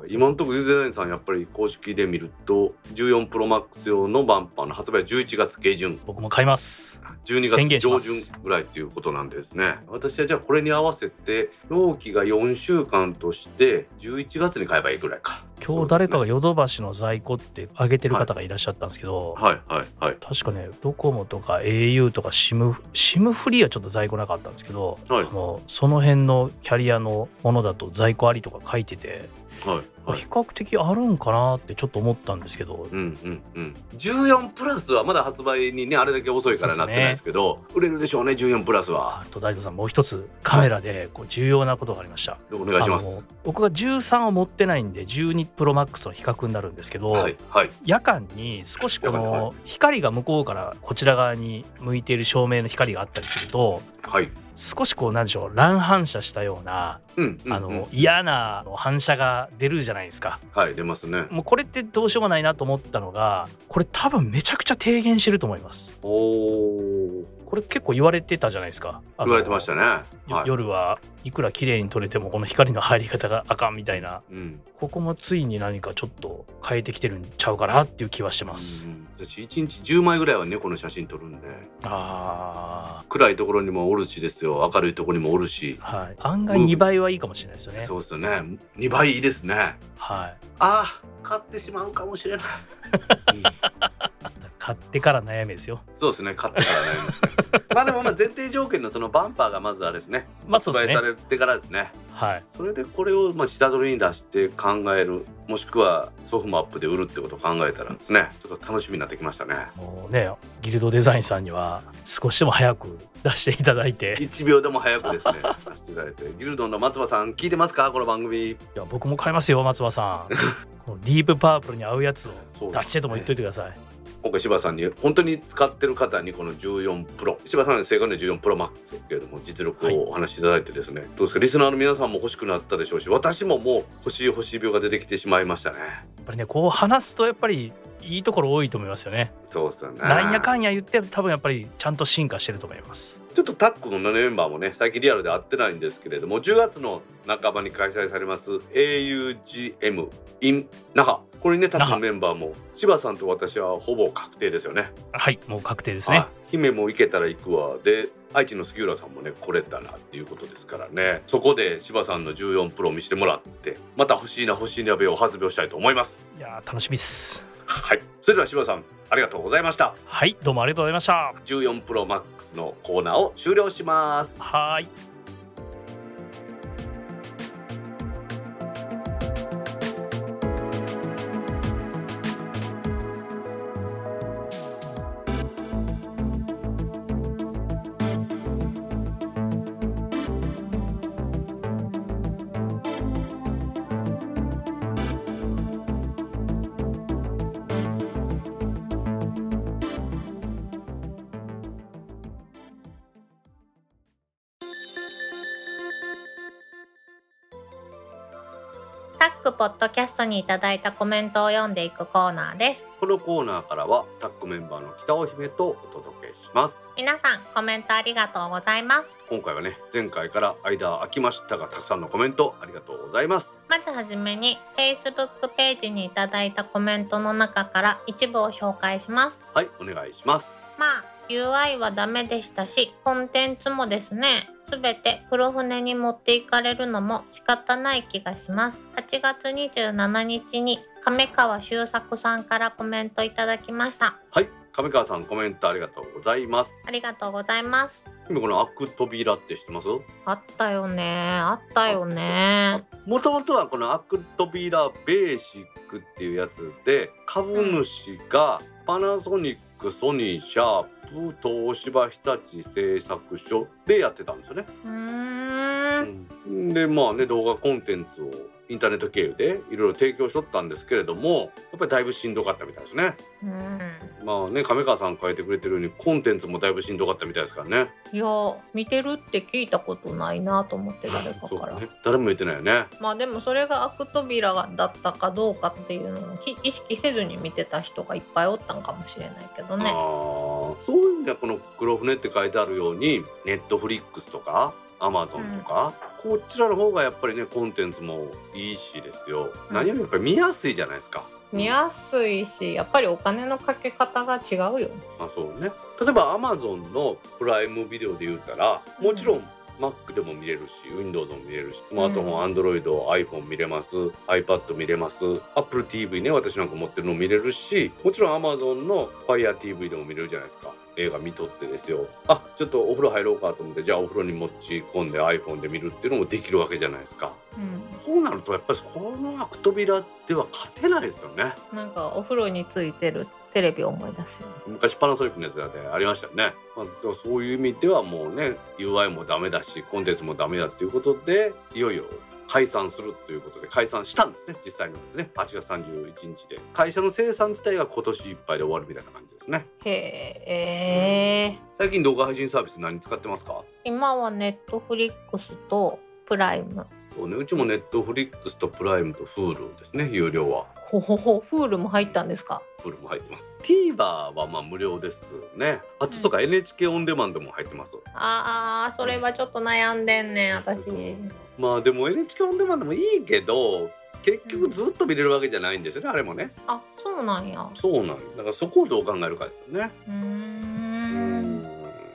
ー今のところギルデザインさんやっぱり公式で見ると14プロマックス用のバンパーの発売は11月下旬。僕も買います。12宣言月上旬ぐらいっていうことなんですね。私はじゃあこれに合わせて納期が4週間として11月に買えばいいぐらいか。今日誰かがヨドバシの在庫って上げてる方がいらっしゃったんですけど、はいはいはい。確かねドコモとか au とか SIM, SIM フリーはちょっと在庫なかったんですけど、はい。あのその辺のキャリアのものだと在庫ありとか書いてて、はいはい。比較的あるんかなってちょっと思ったんですけど、うんうんうん、14プラスはまだ発売にねあれだけ遅いからなってないですけど売れるでしょうね14プラスは。あと大東さんもう一つカメラでこう重要なことがありました、お願いします。僕が13を持ってないんで12プロマックスの比較になるんですけど、はいはい。夜間に少しこの光が向こうからこちら側に向いている照明の光があったりするとはい。少しこうなんでしょう乱反射したようなうんうんうん。あの嫌な反射が出るじゃないですか。はい出ますね。もうこれってどうしようもないなと思ったのがこれ多分めちゃくちゃ低減してると思います。おおこれ結構言われてたじゃないですか。言われてましたね。よはい。夜はいくら綺麗に撮れてもこの光の入り方があかんみたいな。うん。ここもついに何かちょっと変えてきてるんちゃうかなっていう気はしてます、うん私1日10枚ぐらいは猫の写真撮るんで。あ暗いところにもおるしですよ。明るいところにもおるし。ーはい。案外2倍はいいかもしれないですよね、そうですよね。2倍いいですね。はい。あー買ってしまうかもしれない、う ん買ってから悩みですよ。そうですね。買ってからね。まあでもまあ前提条件のそのバンパーがまずあれですね。まあそうですね。発売されてからですね。はい。それでこれをまあ下取りに出して考えるもしくはソフトマップで売るってことを考えたらですね。ちょっと楽しみになってきましたね。もうねギルドデザインさんには少しでも早く出していただいて。1秒でも早くですね。出していただいて。ギルドンの松葉さん聞いてますか？この番組。いや僕も買いますよ松葉さん。このディープパープルに合うやつを出してとも言っといてください今回柴さんに本当に使ってる方にこの14プロ。柴さんの正確に14プロマックスですけれども実力をお話しいただいてですね、どうですか？リスナーの皆さんも欲しくなったでしょうし私ももう欲しい欲しい病が出てきてしまいましたね。やっぱりねこう話すとやっぱりいいところ多いと思いますよね。そうですよね。なんやかんや言って多分やっぱりちゃんと進化してると思います。ちょっとタックのメンバーもね最近リアルで会ってないんですけれども10月の半ばに開催されます augm in 那覇これにねタッグのメンバーも。柴さんと私はほぼ確定ですよね。はいもう確定ですね。あ姫も行けたら行くわ。で愛知の杉浦さんもね来れたなっていうことですからね。そこで柴さんの14プロを見せてもらってまた欲しいな欲しいなべを発表したいと思います。いやー楽しみっす。はい。それでは柴さんありがとうございました。はいどうもありがとうございました。14プロマックスのコーナーを終了します。はーいポッドキャストにいただいたコメントを読んでいくコーナーです。このコーナーからはタッグメンバーの北尾姫とお届けします皆さんコメントありがとうございます。今回はね前回から間空きましたがたくさんのコメントありがとうございますまずはじめに Facebook ページにいただいたコメントの中から一部を紹介します。はいお願いしますまあ UI はダメでしたしコンテンツもですねすべて黒船に持っていかれるのも仕方ない気がします。8月27日に亀川修作さんからコメントいただきました。はい上川さんコメントありがとうございます。ありがとうございます。今このアク扉って知ってます？あったよね。あったよね。もともとはこのアク扉ベーシックっていうやつで株主がパナソニックソニーシャープ東芝日立製作所でやってたんですよね。うんでまあね動画コンテンツをインターネット経由でいろいろ提供しとったんですけれどもやっぱりだいぶしんどかったみたいですね。うんまあね亀川さん書いてくれてるようにコンテンツもだいぶしんどかったみたいですからね。いや見てるって聞いたことないなと思って誰かから、ね誰も言ってないよね。まあでもそれが悪扉だったかどうかっていうのをき意識せずに見てた人がいっぱいおったんかもしれないけどあねーそういう意味ではこの黒船って書いてあるようにネットフリックスとかアマゾンとか、こちらの方がやっぱりねコンテンツもいいしですよ、うん。何よりやっぱり見やすいじゃないですか。見やすいしやっぱりお金のかけ方が違うよね。あそうね。例えばアマゾンのプライムビデオで言うたらもちろん Mac でも見れるし Windows も見れるしスマートフォン、Android、iPhone 見れます iPad 見れます Apple TV ね私なんか持ってるの見れるしもちろん Amazon の Fire TV でも見れるじゃないですか。映画見とってですよ。あちょっとお風呂入ろうかと思ってじゃあお風呂に持ち込んで iPhone で見るっていうのもできるわけじゃないですか。うん。そうなるとやっぱりこのアク扉では勝てないですよね。なんかお風呂についてるテレビを思い出すよ。ね昔パナソニックのやつでありましたよね、まあ、そういう意味ではもうね UI もダメだしコンテンツもダメだっていうことでいよいよ解散するということで解散したんですね。実際にはですね。8月31日で。会社の生産自体が今年いっぱいで終わるみたいな感じですね。へえ。最近動画配信サービス何使ってますか？今はネットフリックスとプライムそうね。うちもネットフリックスとプライムと Hulu ですね。有料は。ほほほ。フールも入ったんですか？Hulu も入ってます。TVer はまあ無料ですね。あととか NHK オンデマンドも入ってます。あーそれはちょっと悩んでんねん私まあでも NHK オンデマンドもいいけど結局ずっと見れるわけじゃないんですよねあれもね。あそうなんや。そうなん。だからそこをどう考えるかですよね。うーうんん。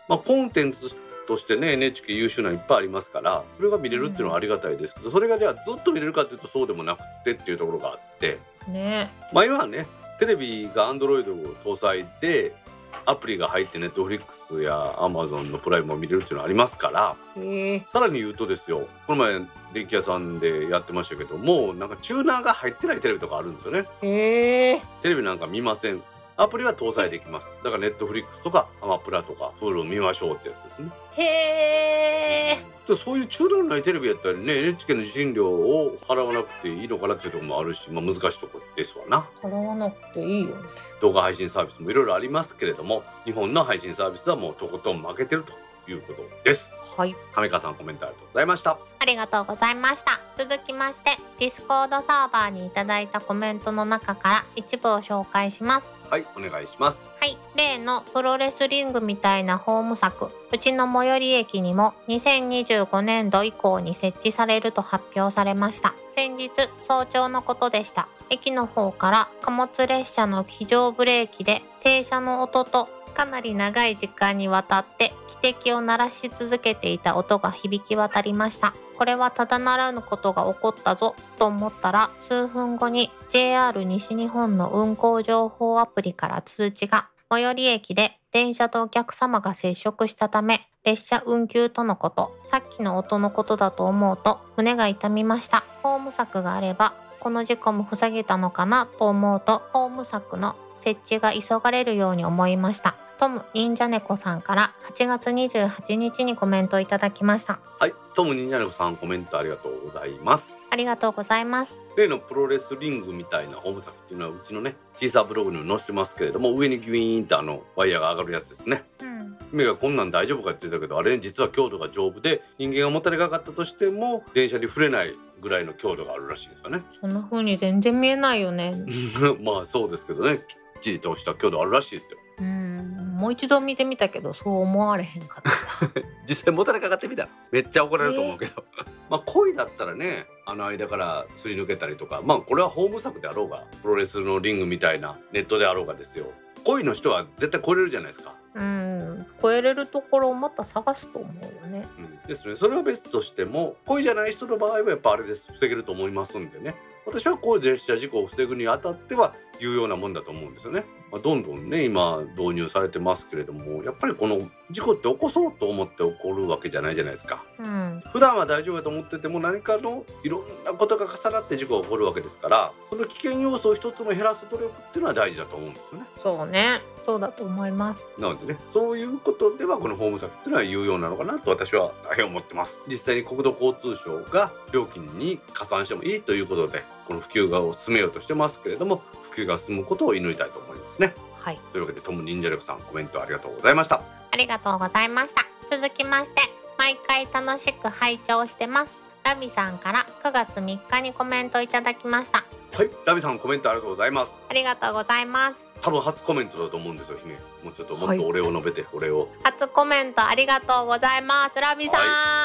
まあコンテンツとしてね NHK 優秀なのいっぱいありますからそれが見れるっていうのはありがたいですけどそれがじゃあずっと見れるかっていうとそうでもなくてっていうところがあってね。まあ今はねテレビが Android を搭載でアプリが入って Netflix や Amazon のプライムを見れるっていうのはありますからへえ。さらに言うとですよこの前電気屋さんでやってましたけどもなんかチューナーが入ってないテレビとかあるんですよね。へえ。テレビなんか見ませんアプリは搭載できます。だからネットフリックスとかアマプラとか Hulu 見ましょうってやつですね。へえでそういうチューナーのないテレビやったらね NHK の受信料を払わなくていいのかなっていうところもあるし、まあ、難しいところですわな。払わなくていいよ。ね動画配信サービスもいろいろありますけれども日本の配信サービスはもうとことん負けてるということですはい。亀川さんコメントありがとうございました。ありがとうございました。続きましてディスコードサーバーにいただいたコメントの中から一部を紹介します。はいお願いします。はい。例のプロレスリングみたいなホーム作うちの最寄り駅にも2025年度以降に設置されると発表されました。先日早朝のことでした。駅の方から貨物列車の非常ブレーキで停車の音とかなり長い時間にわたって汽笛を鳴らし続けていた音が響き渡りました。これはただならぬことが起こったぞと思ったら数分後に JR 西日本の運行情報アプリから通知が最寄り駅で電車とお客様が接触したため列車運休とのことさっきの音のことだと思うと胸が痛みました。ホーム策があればこの事故も防げたのかなと思うとホーム策の設置が急がれるように思いました。トム忍者猫さんから8月28日にコメントいただきました。はいトム忍者猫さんコメントありがとうございます。ありがとうございます。例のプロレスリングみたいなホーム作っていうのはうちのねシーサーブログにも載せてますけれども上にギュイーンとあのワイヤーが上がるやつですね。うん。姫がこんなん大丈夫かって言ってたけどあれ実は強度が丈夫で人間がもたれかかったとしても電車に触れないぐらいの強度があるらしいんですよね。そんな風に全然見えないよね。まあそうですけどね。きっちりとした強度あるらしいですようん。もう一度見てみたけどそう思われへんかった。実際もたれかかってみた。らめっちゃ怒られると思うけど、まあ恋だったらねあの間からすり抜けたりとか。まあこれはホーム作であろうがプロレスのリングみたいなネットであろうがですよ。恋の人は絶対超えれるじゃないですか。うん。超えれるところをまた探すと思うよね。うん、ですね。それは別としても恋じゃない人の場合はやっぱあれです。防げると思いますんでね私はこう列車事故を防ぐにあたっては有用なもんだと思うんですよね、まあ、どんどんね今導入されてますけれどもやっぱりこの事故って起こそうと思って起こるわけじゃないじゃないですか。うん。普段は大丈夫だと思ってても何かのいろんなことが重なって事故が起こるわけですからその危険要素を一つも減らす努力っていうのは大事だと思うんですよね。そうね。そうだと思います。なのでねそういうことではこのホーム策っていうのは有用なのかなと私は大変思ってます。実際に国土交通省が料金に加算してもいいということでこの普及がを進めようとしてますけれども普及が進むことを祈りたいと思いますね。はい。というわけでトム忍者力さんコメントありがとうございました。ありがとうございました。続きまして毎回楽しく拝聴してます。ラビさんから9月3日にコメントいただきました。はいラビさんコメントありがとうございます。ありがとうございます。多分初コメントだと思うんですよ姫もうちょっともっはい。とお礼を述べて、お礼を。初コメントありがとうございますラビさ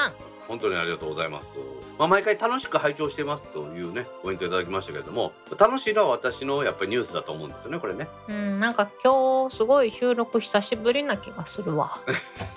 ん、本当にありがとうございます。まあ、毎回楽しく拝聴してますというねコメントいただきましたけれども楽しいのは私のやっぱりニュースだと思うんですよねこれねうん、なんか今日すごい収録久しぶりな気がするわ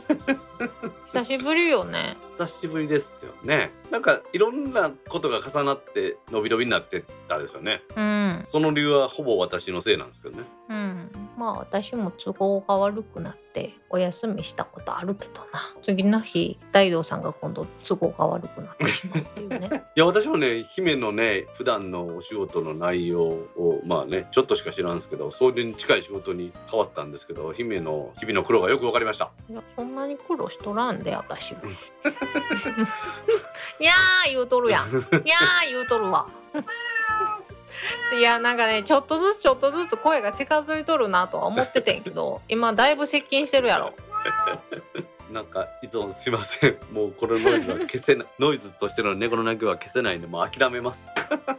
久しぶりよね。久しぶりですよね。なんかいろんなことが重なって伸び伸びになってったですよね。うん。その理由はほぼ私のせいなんですけどね。うん。まあ私も都合が悪くなってお休みしたことあるけどな。次の日大道さんが今度都合が悪くなってしまうっていうね。いや私もね姫のね普段のお仕事の内容をまあねちょっとしか知らんですけどそれに近い仕事に変わったんですけど姫の日々の苦労がよく分かりました。いやそんなに苦労しとらんで私。もいやー言うとるやん。いやー言うとるわ。いやなんかねちょっとずつちょっとずつ声が近づいとるなとは思っててんけど 今だいぶ接近してるやろ。なんかいつもすいません。もうこのノイズは消せない。ノイズとしての猫の鳴きは消せないんでもう諦めます。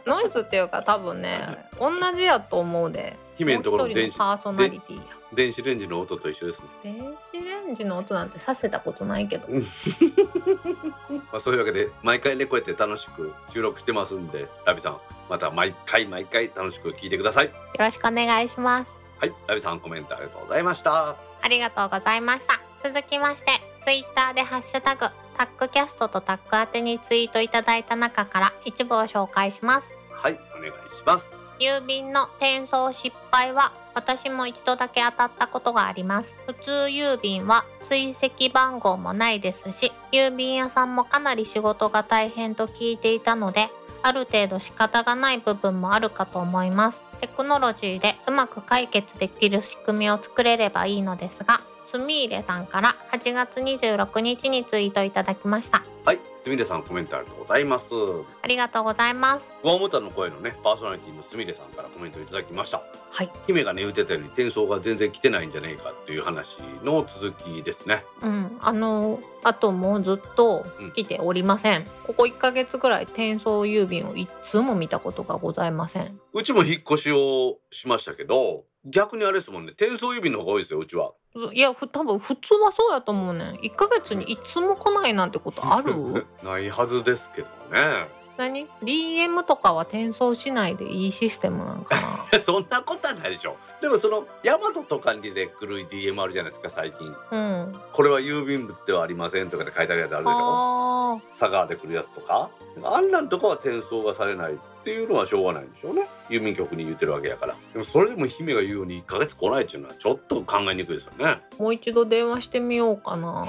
ノイズっていうか多分ね同じやと思うで。姫のところの電子パーソナリティや電子レンジの音と一緒ですね、電子レンジの音なんてさせたことないけど。まあ、そういうわけで毎回ねこうやって楽しく収録してますんでラビさんまた毎回毎回楽しく聞いてください。よろしくお願いします。はいラビさんコメントありがとうございました。ありがとうございました。続きましてツイッターでハッシュタグタックキャストとタック宛てにツイートいただいた中から一部を紹介します。はいお願いします郵便の転送失敗は私も一度だけ当たったことがあります。普通郵便は追跡番号もないですし郵便屋さんもかなり仕事が大変と聞いていたのである程度仕方がない部分もあるかと思います。テクノロジーでうまく解決できる仕組みを作れればいいのですがすみいれさんから8月26日にツイートいただきました。はいすみれさんコメントありがとうございます。ありがとうございます。ワモタの声のねパーソナリティのすみれさんからコメントいただきました。はい。姫がね言ってたように転送が全然来てないんじゃねえかっていう話の続きですね。うん。あのあともうずっと来ておりません、ここ1ヶ月ぐらい転送郵便を一通も見たことがございません。うちも引っ越しをしましたけど逆にあれですもんね。転送郵便の方が多いですようちは。いやふ多分普通はそうやと思うねん。1ヶ月に一通も来ないなんてことある？ないはずですけどね何 ?DM とかは転送しないでいいシステムなんかな？そんなことはないでしょ。でもそのヤマトとかにで来る DM あるじゃないですか最近。うん。これは郵便物ではありませんとかで書いてあるやつあるでしょ。あ佐川で来るやつとか。あんなんとかは転送がされないっていうのはしょうがないんでしょうね。郵便局に言ってるわけやから。でもそれでも姫が言うように1ヶ月来ないっていうのはちょっと考えにくいですよね。ーもう一度電話してみようかな。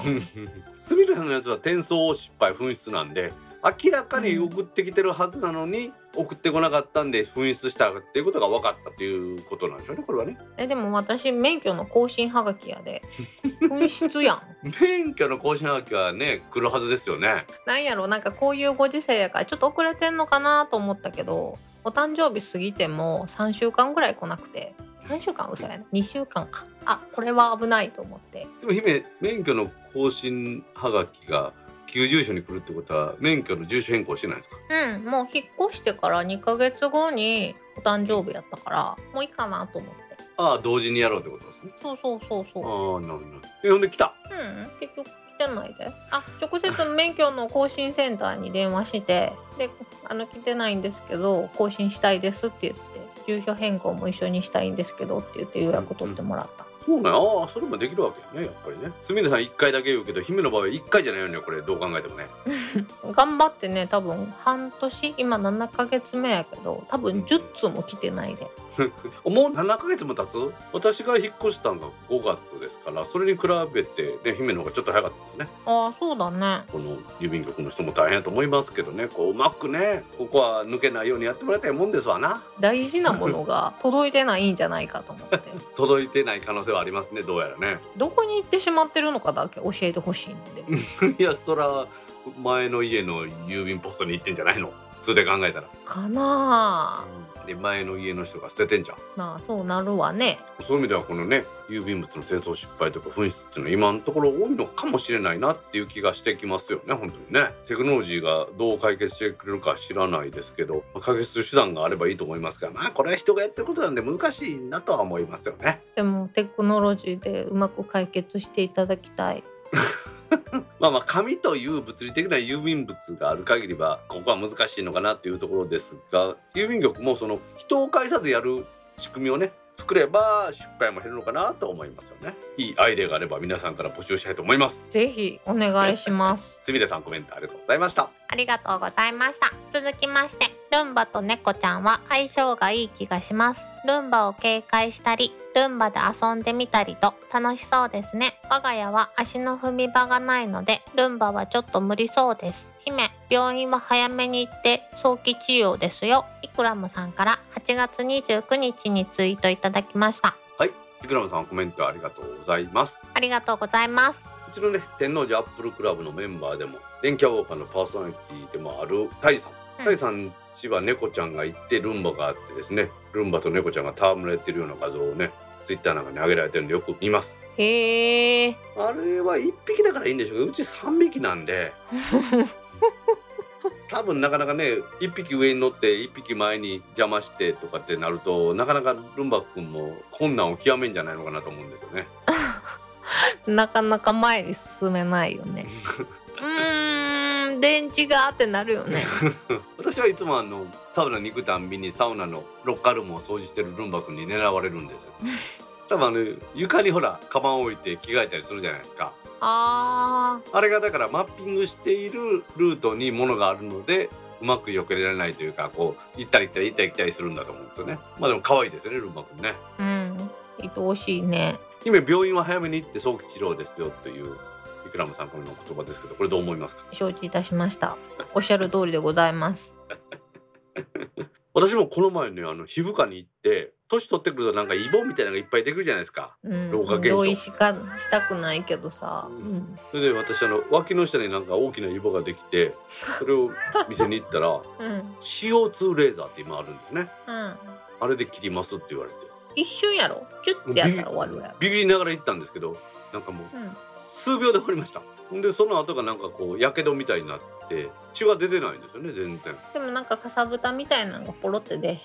スミレさんのやつは転送失敗紛失なんで明らかに送ってきてるはずなのに、送ってこなかったんで紛失したっていうことが分かったっていうことなんでしょうねこれはね。えでも私免許の更新はがきやで。紛失やん。免許の更新はがきはね来るはずですよね。なんやろなんかこういうご時世やからちょっと遅れてんのかなと思ったけどお誕生日過ぎても3週間ぐらい来なくて。3週間嘘やね2週間か。あこれは危ないと思って。でも姫免許の更新はがきが旧住所に来るってことは免許の住所変更してないんですか？うんもう引っ越してから2ヶ月後にお誕生日やったからもういいかなと思って。ああ同時にやろうってことですね。そうそうそうそう。ああなるほどえほんで来た？うん結局来てないであ直接免許の更新センターに電話してであの来てないんですけど更新したいですって言って住所変更も一緒にしたいんですけどって言って予約取ってもらった、そうねああそれもできるわけよねやっぱりね。すみれさん1回だけ言うけど姫の場合1回じゃないよねこれどう考えてもね。頑張ってね多分半年今7ヶ月目やけど多分10通も来てないで。もう7ヶ月も経つ？私が引っ越したのが5月ですからそれに比べて、ね、姫の方がちょっと早かったですね。ああそうだね。この郵便局の人も大変やと思いますけどね。こううまくねここは抜けないようにやってもらいたいもんですわな。大事なものが 届いてないんじゃないかと思って。届いてない可能性はありますねどうやらね。どこに行ってしまってるのかだけ教えてほしいんで。いやそら前の家の郵便ポストに行ってんじゃないの普通で考えたら。かなあ。で前の家の人が捨ててんじゃん。まあそうなるわね。そういう意味ではこのね郵便物の転送失敗とか紛失っていうのは今のところ多いのかもしれないなっていう気がしてきますよね本当にね。テクノロジーがどう解決してくれるか知らないですけど、まあ解決する手段があればいいと思いますがまあこれは人がやってることなんで難しいなとは思いますよね。でもテクノロジーでうまく解決していただきたい まあまあ紙という物理的な郵便物がある限りはここは難しいのかなっていうところですが郵便局もその人を介さずやる仕組みをね作れば失敗も減るのかなと思いますよね。いいアイデアがあれば皆さんから募集したいと思います。ぜひお願いします。すみれさんコメントありがとうございました。ありがとうございました。続きましてルンバと猫ちゃんは相性がいい気がします。ルンバを警戒したりルンバで遊んでみたりと楽しそうですね。我が家は足の踏み場がないのでルンバはちょっと無理そうです。姫病院は早めに行って早期治療ですよ。イクラムさんから8月29日にツイートいただきました。はいイクラムさんコメントありがとうございます。ありがとうございます。うちのね天王寺アップルクラブのメンバーでも電気屋ウォーカーのパーソナリティでもあるタイさんタイさんちは猫ちゃんがいてルンバがあってですねルンバと猫ちゃんが戯れてるような画像をねツイッターなんかに上げられてるんでよく見ます。へえあれは1匹だからいいんでしょうけどうち3匹なんで 多分なかなかね1匹上に乗って1匹前に邪魔してとかってなるとなかなかルンバくんも困難を極めんじゃないのかなと思うんですよね。なかなか前に進めないよね うーん電池がってなるよね 私はいつもあのサウナに行くたんびにサウナのロッカールームを掃除してるルンバくんに狙われるんですよ。多分あの床にほらカバンを置いて着替えたりするじゃないですか。ああれがだからマッピングしているルートに物があるのでうまく避けられないというかこう行ったり来たり行ったり来たりするんだと思うんですよね。まあでも可愛いですよねルンバくんね。ーうん愛おしいね姫病院は早めに行って早期治療ですよというイクラムさんからの言葉ですけどこれどう思いますか？承知いたしました。おっしゃる通りでございます。私もこの前ねあの皮膚科に行って年取ってくるとなんかイボみたいなのがいっぱいできるじゃないですか。うん老化現象。同意しかしたくないけどさ、ううん。んそれで私あの脇の下になんか大きなイボができてそれを店に行ったらうん。CO2 レーザーって今あるんですね。うん、あれで切りますって言われて。一瞬やろ？チュッてやったら終わるやろ、ビビりながら行ったんですけどなんかもううん、数秒で終わりました。でその後がなんかこうやけどみたいになって血が出てないんですよね全然。でもなんかかさぶたみたいなのがポロって出へん？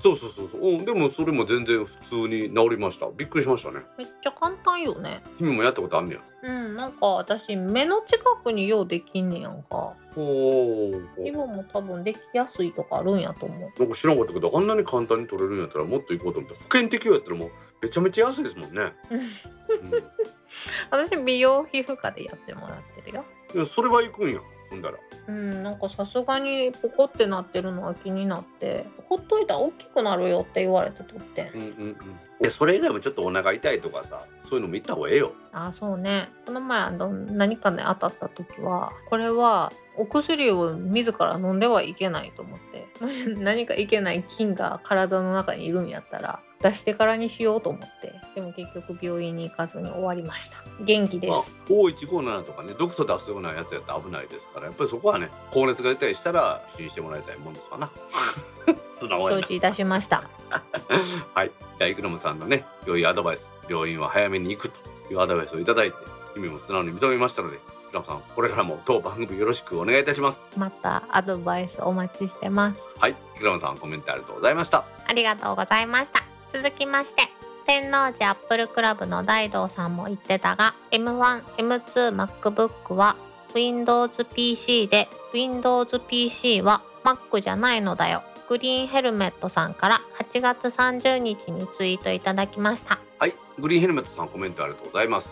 そうそうそうそう。うんでもそれも全然普通に治りました。びっくりしましたね。めっちゃ簡単よね。君もやったことあんねや。うんなんか私目の近くにようできんねやんか。おー今も多分できやすいとかあるんやと思う。なんか知らんかったけどあんなに簡単に取れるんやったらもっと行こうと思って保険適用やったらもうめちゃめちゃ安いですもんね、うん。うん 私美容皮膚科でやってもらってるよ。いやそれは行くんや。ほんだら。うんなんかさすがにポコってなってるのは気になってほっといたら大きくなるよって言われてとってうんうんうん。でそれ以外もちょっとお腹痛いとかさそういうのも行った方がええよ。ああそうね。この前あの何かで当たった時はこれはお薬を自ら飲んではいけないと思って。何かいけない菌が体の中にいるんやったら出してからにしようと思って。でも結局病院に行かずに終わりました。元気でまあす、O157 とかね毒素出すようなやつやったら危ないですからやっぱりそこはね高熱が出たりしたら受診してもらいたいもんですわな。素直やな。承知いたしました。はい。じゃあイクラムさんのね良いアドバイス病院は早めに行くというアドバイスをいただいて君も素直に認めましたのでイクラムさんこれからも当番組よろしくお願いいたします。またアドバイスお待ちしてます。はい。イクラムさんコメントありがとうございました。ありがとうございました続きまして天王寺アップルクラブの大道さんも言ってたが M1M2MacBook は Windows PC で Windows PC は Mac じゃないのだよ。グリーンヘルメットさんから8月30日にツイートいただきました。はいグリーンヘルメットさんコメントありがとうございます。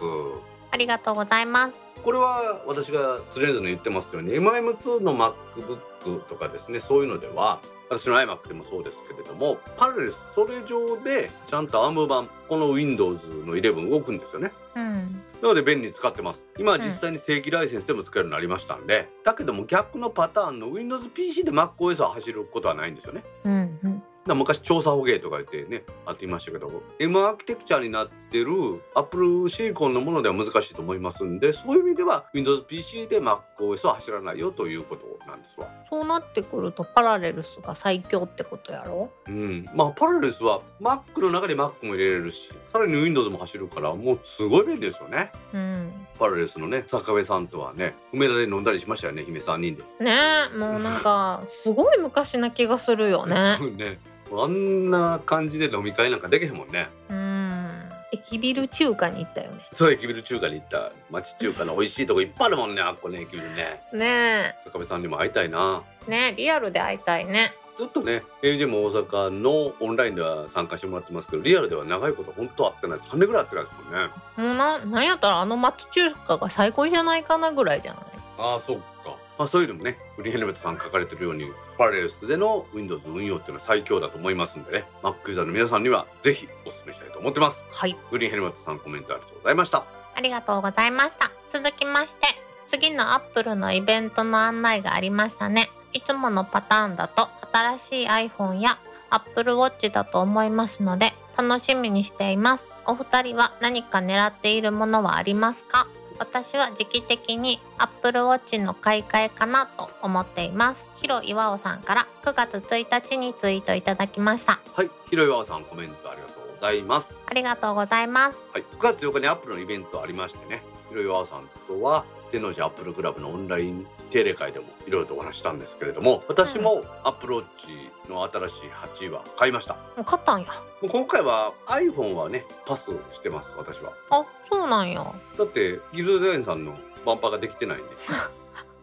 ありがとうございます。これは私が常々言ってますように MM2 の MacBook とかですねそういうのでは私の iMac でもそうですけれどもパラレルそれ上でちゃんと ARM 版この Windows の11動くんですよね。うん。なので便利に使ってます。今は実際に正規ライセンスでも使えるようになりましたんで、だけども逆のパターンの Windows PC で MacOS は走ることはないんですよね。うんうんだ昔調査捕鯨とか言ってねあって言いましたけど M アーキテクチャになってる Apple シリコンのものでは難しいと思いますんでそういう意味では Windows PC で MacOS は走らないよということなんですわ。そうなってくるとパラレルスが最強ってことやろ？うん、まあパラレルスは Mac の中で Mac も入れれるしさらに Windows も走るからもうすごい便利ですよね。うんパラレルスのね坂部さんとはね梅田で飲んだりしましたよね姫3人で。ねえもうなんかすごい昔な気がするよね そうねあんな感じで飲み会なんかできへんもんね。うん。駅ビル中華に行ったよね。そう駅ビル中華に行った。町中華の美味しいとこいっぱいあるもんねあっこね駅ビルね。ね坂部さんにも会いたいな。えねえリアルで会いたいね。ずっとね AJ も大阪のオンラインでは参加してもらってますけどリアルでは長いこと本当会ってない。です3年ぐらい会ってないですもんね。もうななんやったらあの町中華が最高じゃないかなぐらいじゃない？ああそっかまあそういうのもねグリーンヘルメットさん書かれてるようにパラレルスでの Windows 運用っていうのは最強だと思いますんでね Mac ユーザーの皆さんにはぜひお勧めしたいと思ってます。はい。グリーンヘルメットさんコメントありがとうございました。ありがとうございました。続きまして次のアップルのイベントの案内がありましたね。いつものパターンだと新しい iPhone や Apple Watch だと思いますので楽しみにしています。お二人は何か狙っているものはありますか？私は時期的に Apple Watch の買い替えかなと思っています。ヒロ岩尾さんから9月1日にツイートいただきました。はいひろいわさんコメントありがとうございます。ありがとうございます。はい、9月8日にアップルのイベントありましてね、いろいろあさんとは天王寺アップルクラブのオンライン定例会でもいろいろとお話ししたんですけれども、私もアップルウォッチの新しい8は買いました。もう買ったんやもう今回は iPhone はね、パスしてます、私は。あそうなんやだって、ギルドデザインさんのバンパーができてないんで。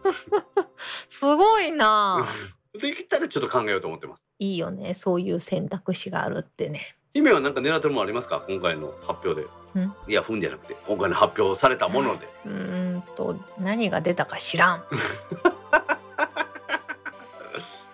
すごいなできたらちょっと考えようと思ってます。いいよねそういう選択肢があるってね姫はなんか狙ってるものありますか？今回の発表で。んいや、踏んじゃなくて、今回の発表されたもので。うーんと何が出たか知らん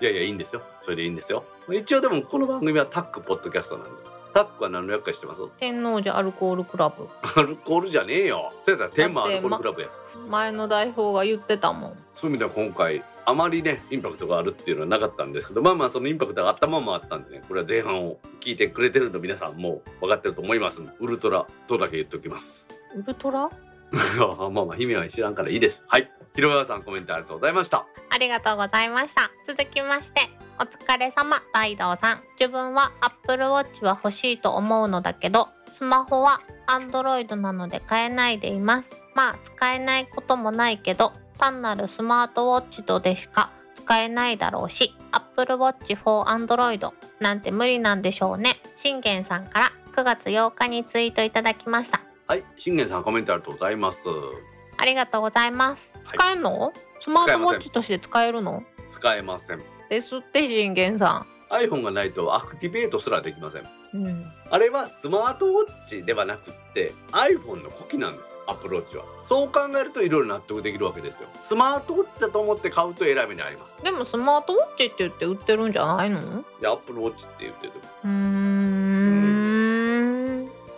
いやいや、いいんですよ。それでいいんですよ。一応でもこの番組はタックポッドキャストなんです。タックは何の役かしてます？天王寺アルコールクラブ。アルコールじゃねえよ。そうやったら天満アルコールクラブや。前の代表が言ってたもん。そういう意味では今回あまりねインパクトがあるっていうのはなかったんですけどまあまあそのインパクトがあったままあったんでねこれは前半を聞いてくれてるの皆さんもう分かってると思います。ウルトラとだけ言っておきます。ウルトラ？まあまあ姫は知らんからいいです。はい。広川さんコメントありがとうございました。ありがとうございました。続きましてお疲れ様大道さん。自分は Apple Watch は欲しいと思うのだけどスマホは Android なので買えないでいます。まあ使えないこともないけど単なるスマートウォッチとでしか使えないだろうし Apple Watch for Android なんて無理なんでしょうね。信玄さんから9月8日にツイートいただきました。はい信玄さんコメントありがとうございます。ありがとうございます。はい。使えるの、スマートウォッチとして使えるの？使えませんですって信玄さ iPhone がないとアクティベートすらできません。んうん。あれはスマートウォッチではなくって iPhone の呼気なんです。アプローチは。そう考えるといろいろ納得できるわけですよ。スマートウォッチだと思って買うと選びにあります。でもスマートウォッチって言って売ってるんじゃないの？うでアップルウォッチって言ってるーん。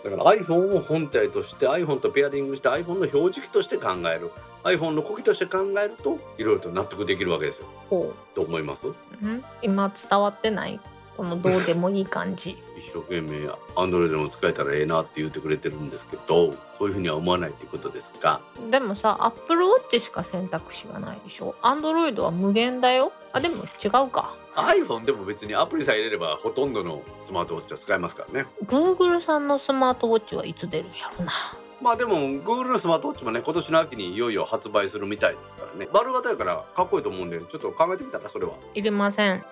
だから iPhone を本体として iPhone とペアリングして iPhone の表示器として考える iPhone の呼気として考えるといろいろと納得できるわけですよ。ほと思います？う、うん、今伝わってないこのどうでもいい感じ。一生懸命 Android でも使えたらええなって言ってくれてるんですけどそういうふうには思わないっていうことですが。でもさアップルウォッチしか選択肢がないでしょ？アンドロイドは無限だよ？あでも違うか。iPhone でも別にアプリさえ入れればほとんどのスマートウォッチは使えますからね。Google さんのスマートウォッチはいつ出るんやろなまあでも Google のスマートウォッチもね今年の秋にいよいよ発売するみたいですからね。丸型やからかっこいいと思うんでちょっと考えてみたらそれは。いりません。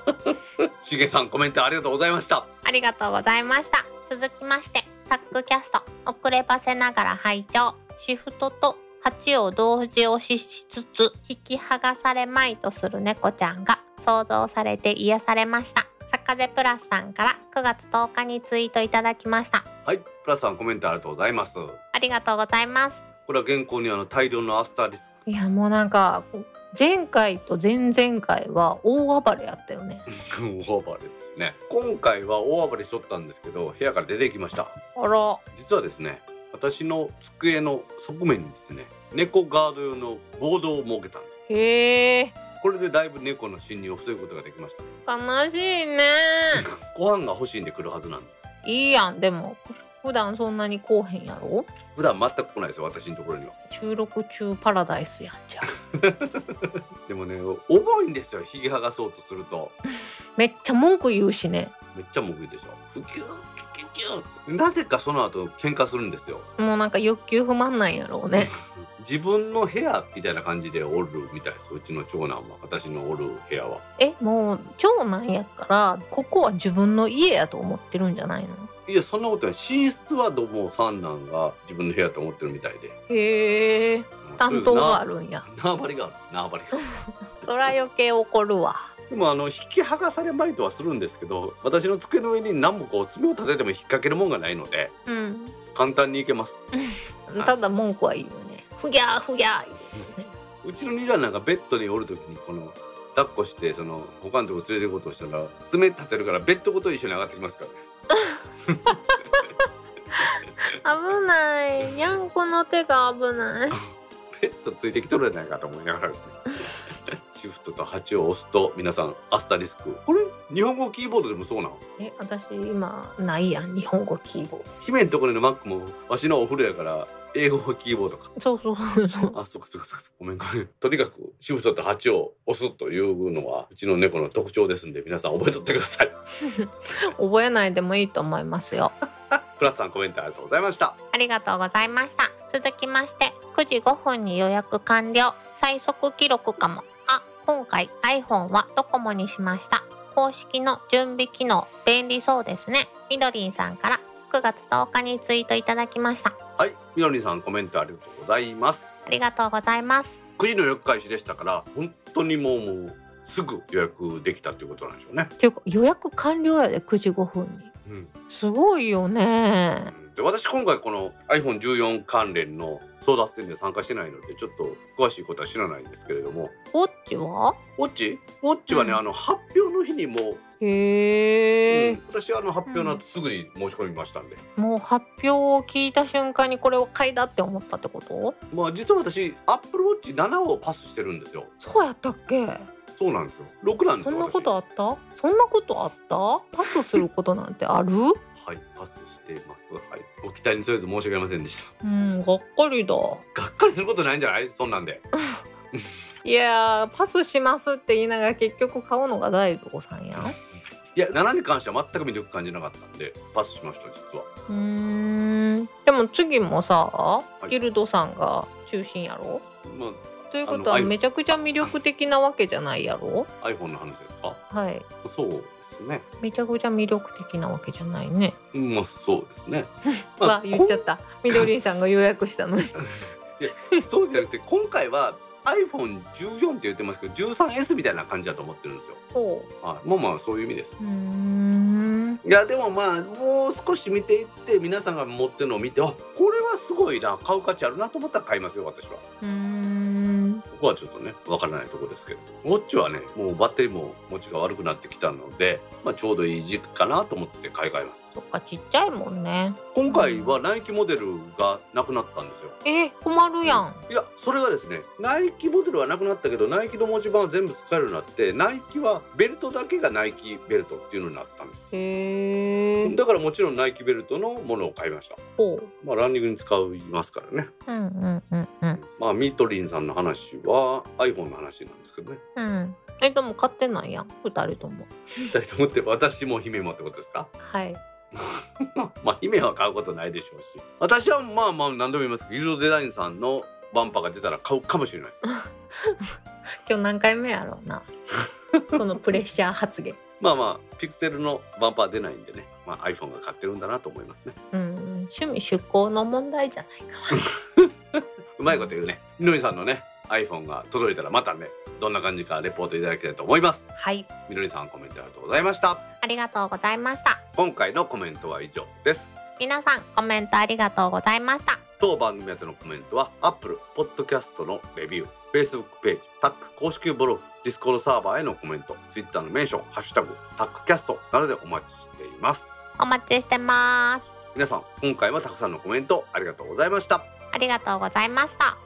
しげさんコメントありがとうございました。ありがとうございました。続きましてタックキャスト遅ればせながら拝聴。シフトと8を同時押ししつつ引き剥がされまいとする猫ちゃんが想像されて癒されました。坂瀬プラスさんから9月10日にツイートいただきました。はい。プラスさんコメントありがとうございます。ありがとうございます。これは原稿にあの大量のアスターリスいやもうなんか前回と前々回は大暴れやったよね。ク 大暴れですね。今回は大暴れしとったんですけど部屋から出てきました。あら。実はですね私の机の側面にですね猫ガード用のボードを設けたんです。へえ。これでだいぶ猫の侵入を防ぐことができました。悲しいね。ご飯が欲しいんで来るはずなんで。いいやん。でも普段そんなにこうへんやろ？普段全く来ないですよ私のところには。収録中パラダイスやんじゃん でもね重いんですよひげ剥がそうとすると。めっちゃ文句言うしね。めっちゃ重いでしょ。ふきゅーキュキュキュなぜかその後喧嘩するんですよ。もうなんか欲求不満なんやろうね。自分の部屋みたいな感じでおるみたいですうちの長男は。私のおる部屋は。えもう長男やからここは自分の家やと思ってるんじゃないの？いやそんなことない。寝室はどうも三男が自分の部屋と思ってるみたいで。へえ。担当があるんや。縄張りがある。縄張りが そら余計怒るわ。でもあの引き剥がされまいとはするんですけど私の机の上に何もこう爪を立てても引っ掛けるもんがないのでうん。簡単にいけます。ただ文句は言うね。ふぎゃーふぎゃうちの兄ちゃんなんかベッドにおる時にこの抱っこしてその他のとこ連れて行こうとしたら爪立てるからベッドごと一緒に上がってきますからね危ない。にゃんこの手が危ない。ペットついてきとるやないかと思いながらですね。シフトと8を押すと皆さんアスタリスク。これ日本語キーボードでもそうなのえ私今ないやん日本語キーボード。姫んところのマックもわしのお風呂やから英語キーボードか。そうそうそうそう。あ、そうかそうかそうか。ごめんごめん。とにかく、シフトと8を押すというのは、うちの猫の特徴ですんで、皆さん覚えとってください。覚えないでもいいと思いますよ。プラスさんコメントありがとうございました。ありがとうございました。続きまして9時5分に予約完了。最速記録かも。あ今回 iPhone はドコモにしました。公式の準備機能便利そうですね。みどりんさんから9月10日にツイートいただきました。はい、みのりさんコメントありがとうございます。ありがとうございます。9時の予約開始でしたから、本当にもう、もうすぐ予約できたということなんでしょうね。っていうか予約完了やで9時5分にうん。すごいよね。で私今回この iPhone14 関連の争奪戦で参加してないのでちょっと詳しいことは知らないんですけれども。ウォッチは？ウォッチ？ウォッチはね、うん。あの発表の日にもうへえ、うん。私はあの発表の後すぐに申し込みましたんで、もう発表を聞いた瞬間にこれを買いだって思ったってこと？まあ実は私アップルウォッチ7をパスしてるんですよ。そうやったっけ？そうなんですよ。6なんですよそんなことあった？そんなことあった？パスすることなんてある？私はいパスしています。はい。ご期待に添えず申し訳ありませんでした。うんがっかりだ。がっかりすることないんじゃない？そんなんで。いやーパスしますって言いながら結局買うのが大道さんや いや7に関しては全く魅力感じなかったんでパスしました実は。ーん。でも次もさ、い。ギルドさんが中心やろ？まということはめちゃくちゃ魅力的なわけじゃないやろ？あ iPhone の話ですか？はい。そうですね。めちゃくちゃ魅力的なわけじゃないね。うんまあそうですね。わ言っちゃった。みどりんさんが予約したのに。そうじゃなくて今回は iPhone14 って言ってますけど 13S みたいな感じだと思ってるんですよ。ほはい、まあまあそういう意味です。うん。いやでもまあもう少し見ていって皆さんが持ってるのを見てあこれはすごいな買う価値あるなと思ったら買いますよ私は。うーんここはちょっとねわからないところですけどウォッチはねもうバッテリーも持ちが悪くなってきたので、まあ、ちょうどいい時期かなと思って買い替えます。そっかちっちゃいもんね。今回はナイキモデルがなくなったんですよ。え困るやん。いやそれがですねナイキモデルはなくなったけどナイキの文字盤は全部使えるようになってナイキはベルトだけがナイキベルトっていうのになったんです。へえだからもちろんナイキベルトのものを買いました。ほまあランニングに使いますからね。ううんうんうんうん。まあミートリンさんの話は iPhone の話なんですけどね。うん。えでも買ってないやん。二人とも。2人ともって私も姫もってことですか？はい。まあ姫は買うことないでしょうし。私はまあまあ何度も言いますけどギルドデザインさんのバンパーが出たら買うかもしれないです。今日何回目やろうな。そのプレッシャー発言。まあまあピクセルのバンパー出ないんでね、まあ、iPhone が買ってるんだなと思いますね。うん。趣味趣向の問題じゃないかうまいこと言うね。みのりさんのね、iPhone が届いたらまたね、どんな感じかレポートいただきたいと思います。なはいみのりさんコメントありがとうございました。ありがとうございました今回のコメントは以上です。皆さんコメントありがとうございました当番組宛てのコメントは Apple Podcast のレビュー、Facebook ページ、タック公式ブログ、Discord サーバーへのコメント、Twitter のメンション、ハッシュタグ、タックキャストなどでお待ちしています。お待ちしてます皆さん、今回はたくさんのコメントありがとうございました。ありがとうございました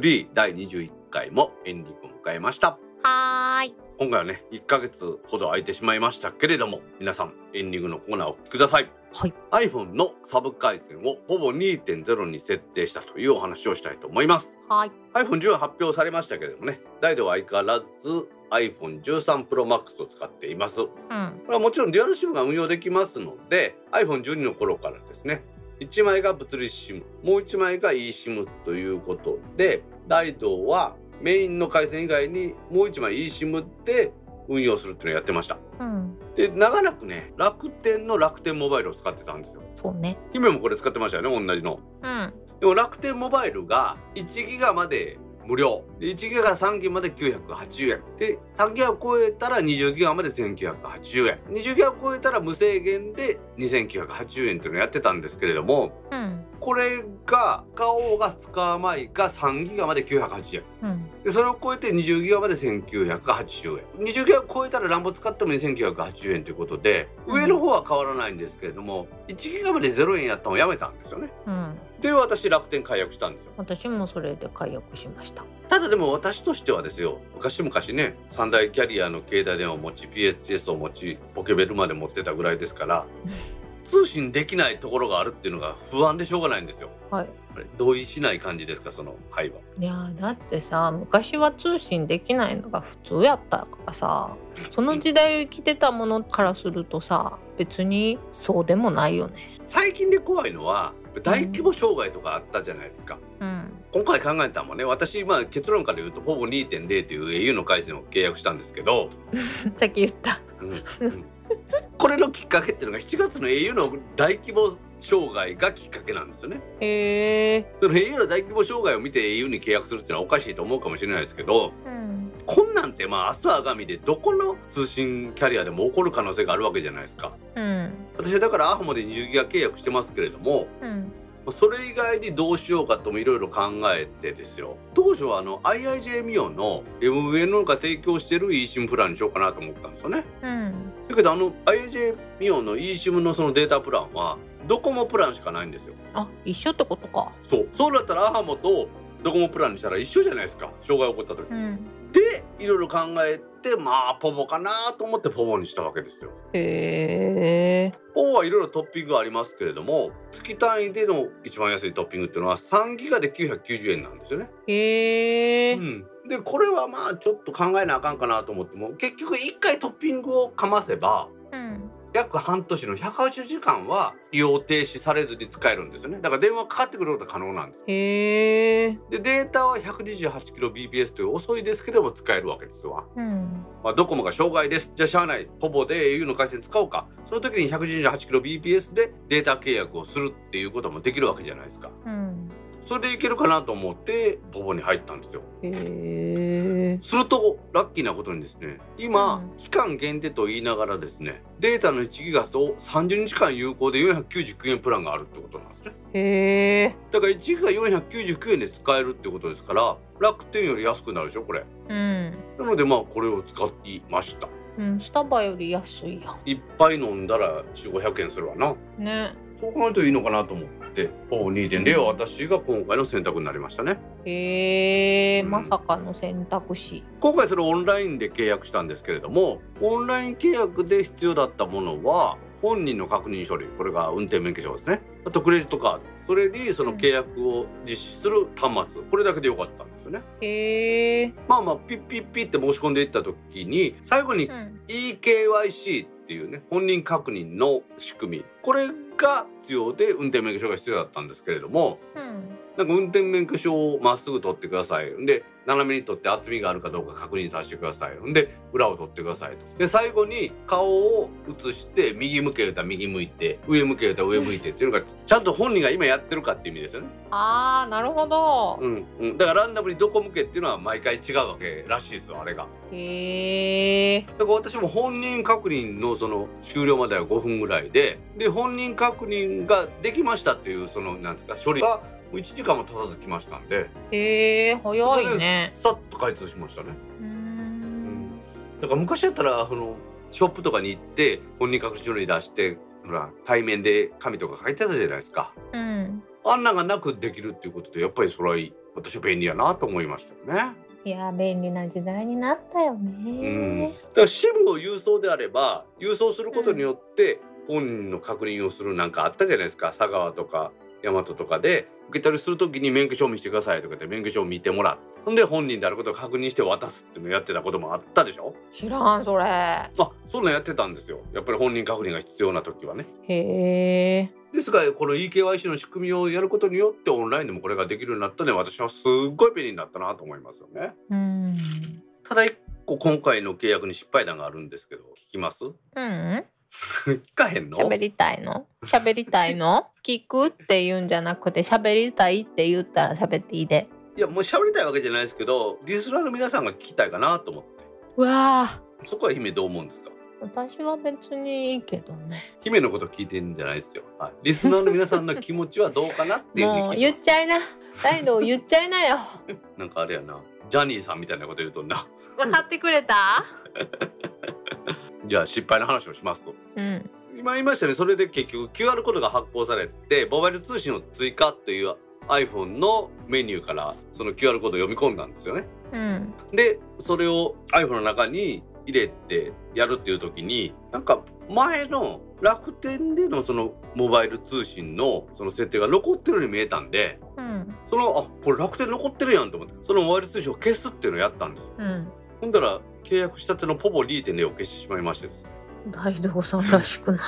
3第21回もエンディングを迎えました。はーい。今回はね1ヶ月ほど空いてしまいましたけれども皆さんエンディングのコーナーをお聞きください。はい。iPhone のサブ改善をほぼ2.0に設定したというお話をしたいと思います。はい。iPhone10 は発表されましたけれどもね大では相変わらず iPhone13 Pro Max を使っています。こうん。れはもちろんデュアル SIM が運用できますので iPhone12 の頃からですね1枚が物理 SIM もう1枚が eSIM ということで大道はメインの回線以外にもう1枚 eSIM で運用するっていうのをやってました。うん。で長らくね楽天の楽天モバイルを使ってたんですよ。そうね。姫もこれ使ってましたよね同じの。うん。でも楽天モバイルが1ギガまで無料。で1ギガから3ギガまで980円。で3ギガを超えたら20ギガまで1980円。20ギガを超えたら無制限で2980円っていうのをやってたんですけれどもうん。これが使おうが使わないか3ギガまで980円。うん。でそれを超えて20ギガまで1980円。20ギガを超えたら乱暴使っても2980円ということで上の方は変わらないんですけれども1ギガまで0円やったのをやめたんですよね。うん。で私楽天解約したんですよ。私もそれで解約しました。ただでも私としてはですよ昔々ね三大キャリアの携帯電話を持ち PSS を持ちポケベルまで持ってたぐらいですから通信できないところがあるっていうのが不安でしょうがないんですよ。はい。同意しない感じですかそのはいは。いやーだってさ昔は通信できないのが普通やったからさその時代を生きてたものからするとさ別にそうでもないよね。最近で怖いのは大規模障害とかあったじゃないですか。うん。今回考えたのもね。私まあ結論から言うとほぼ2.0という au の回線を契約したんですけど、さっき言った。うんうんこれのきっかけっていうのが7月の au の大規模障害がきっかけなんですよね。へえその au の大規模障害を見て au に契約するっていうのはおかしいと思うかもしれないですけどうんこんなんてまあ明日あがみでどこの通信キャリアでも起こる可能性があるわけじゃないですか。うん私はだからアホモで20ギガ契約してますけれどもうんそれ以外にどうしようかともいろいろ考えてですよ。当初はあの IIJ ミオンの MVN が提供してる eSIM プランにしようかなと思ったんですよね。うん。だけどあの IIJ ミオンの eSIM のそのデータプランはドコモプランしかないんですよ。あ一緒ってことか。そう。そうだったらアハモとドコモプランにしたら一緒じゃないですか。障害起こった時。うん。でいろいろ考えてまあポボかなと思ってポボにしたわけですよ。へえ。ポボはいろいろトッピングがありますけれども月単位での一番安いトッピングっていうのは3ギガで990円なんですよね。へえ。うん、でこれはまあちょっと考えなあかんかなと思っても結局1回トッピングをかませばうん約半年の180時間は利用停止されずに使えるんですよね。だから電話かかってくることが可能なんです。へえ。でデータは 128kbps という遅いですけども使えるわけですわ、うん。まあ、ドコモが障害です。じゃあしゃあない。ほぼで au の回線使おうか。その時に 128kbps でデータ契約をするっていうこともできるわけじゃないですか。うんそれでいけるかなと思ってポボに入ったんですよ。へえするとラッキーなことにですね今、うん。期間限定と言いながらですねデータの1ギガと30日間有効で499円プランがあるってことなんですね。へえだから1ギガ499円で使えるってことですから楽天より安くなるでしょこれ。うん。なのでまあこれを使いました。うんスタバより安いやいっぱい飲んだら4500円するわな。ね。そう考えるといいのかなと思ってほぼ2.0は私が今回の選択になりましたね。へえうん。まさかの選択肢。今回それオンラインで契約したんですけれどもオンライン契約で必要だったものは本人の確認書類これが運転免許証ですね。あとクレジットカード。それにその契約を実施する端末。これだけでよかったんですよね。へえ。まあまあピッピッピッって申し込んでいった時に最後にうん。eKYC っていうね本人確認の仕組み。これが必要で運転免許証が必要だったんですけれどもうんなんか運転免許証をまっすぐ取ってください。んで、斜めに取って厚みがあるかどうか確認させてください。んで、裏を取ってくださいと。で、最後に顔を映して、右向け言うたら右向いて、上向け言うたら上向いてっていうのが、ちゃんと本人が今やってるかっていう意味ですよね。あーなるほどうん。うん。だからランダムにどこ向けっていうのは毎回違うわけらしいですよ、あれが。へえだから私も本人確認のその終了までは5分ぐらいで、で、本人確認ができましたっていう、その、なんですか、処理がもう1時間も経たず来ましたんで、へえ早いね。さっと開通しましたね。うーん。だから昔やったらそのショップとかに行って本人確認書類出してほら対面で紙とか書いてたじゃないですか。うん。あんなんがなくできるっていうことでやっぱりそれは私は便利やなと思いましたよね。いや便利な時代になったよね。うん、だから SIM を郵送であれば郵送することによって本人の確認をするなんかあったじゃないですか。佐川とか大和とかで受け取りするときに免許証見せてくださいとかって免許証を見てもらってほんで本人であることを確認して渡すっていうのをやってたこともあったでしょ？知らんそれ。あそんなんやってたんですよ。やっぱり本人確認が必要な時はね。へえ。ですがこの eKYC の仕組みをやることによってオンラインでもこれができるようになったので私はすっごい便利になったなと思いますよね。うん。ただ一個今回の契約に失敗談があるんですけど聞きます？うん聞かへんの？喋りたいの？喋りたいの？聞くって言うんじゃなくて喋りたいって言ったら喋っていいで。いやもう喋りたいわけじゃないですけどリスナーの皆さんが聞きたいかなと思って。わあそこは姫どう思うんですか？私は別にいいけどね。姫のこと聞いてんじゃないですよ、はい、リスナーの皆さんの気持ちはどうかなっていう もう言っちゃいな。大道言っちゃいなよ。なんかあれやな。ジャニーさんみたいなこと言うとんな。分かってくれた？じゃあ失敗の話をしますと。うん。今言いましたね。それで結局 QR コードが発行されてモバイル通信を追加という iPhone のメニューからその QR コードを読み込んだんですよね。うん。でそれを iPhone の中に入れてやるっていう時になんか前の楽天でのそのモバイル通信のその設定が残ってるように見えたんでうん。そのあこれ楽天残ってるやんと思ってそのモバイル通信を消すっていうのをやったんですよ。うんほんだら契約したてのポポ2.0を消してしまいましてですね。大道さんらしくない。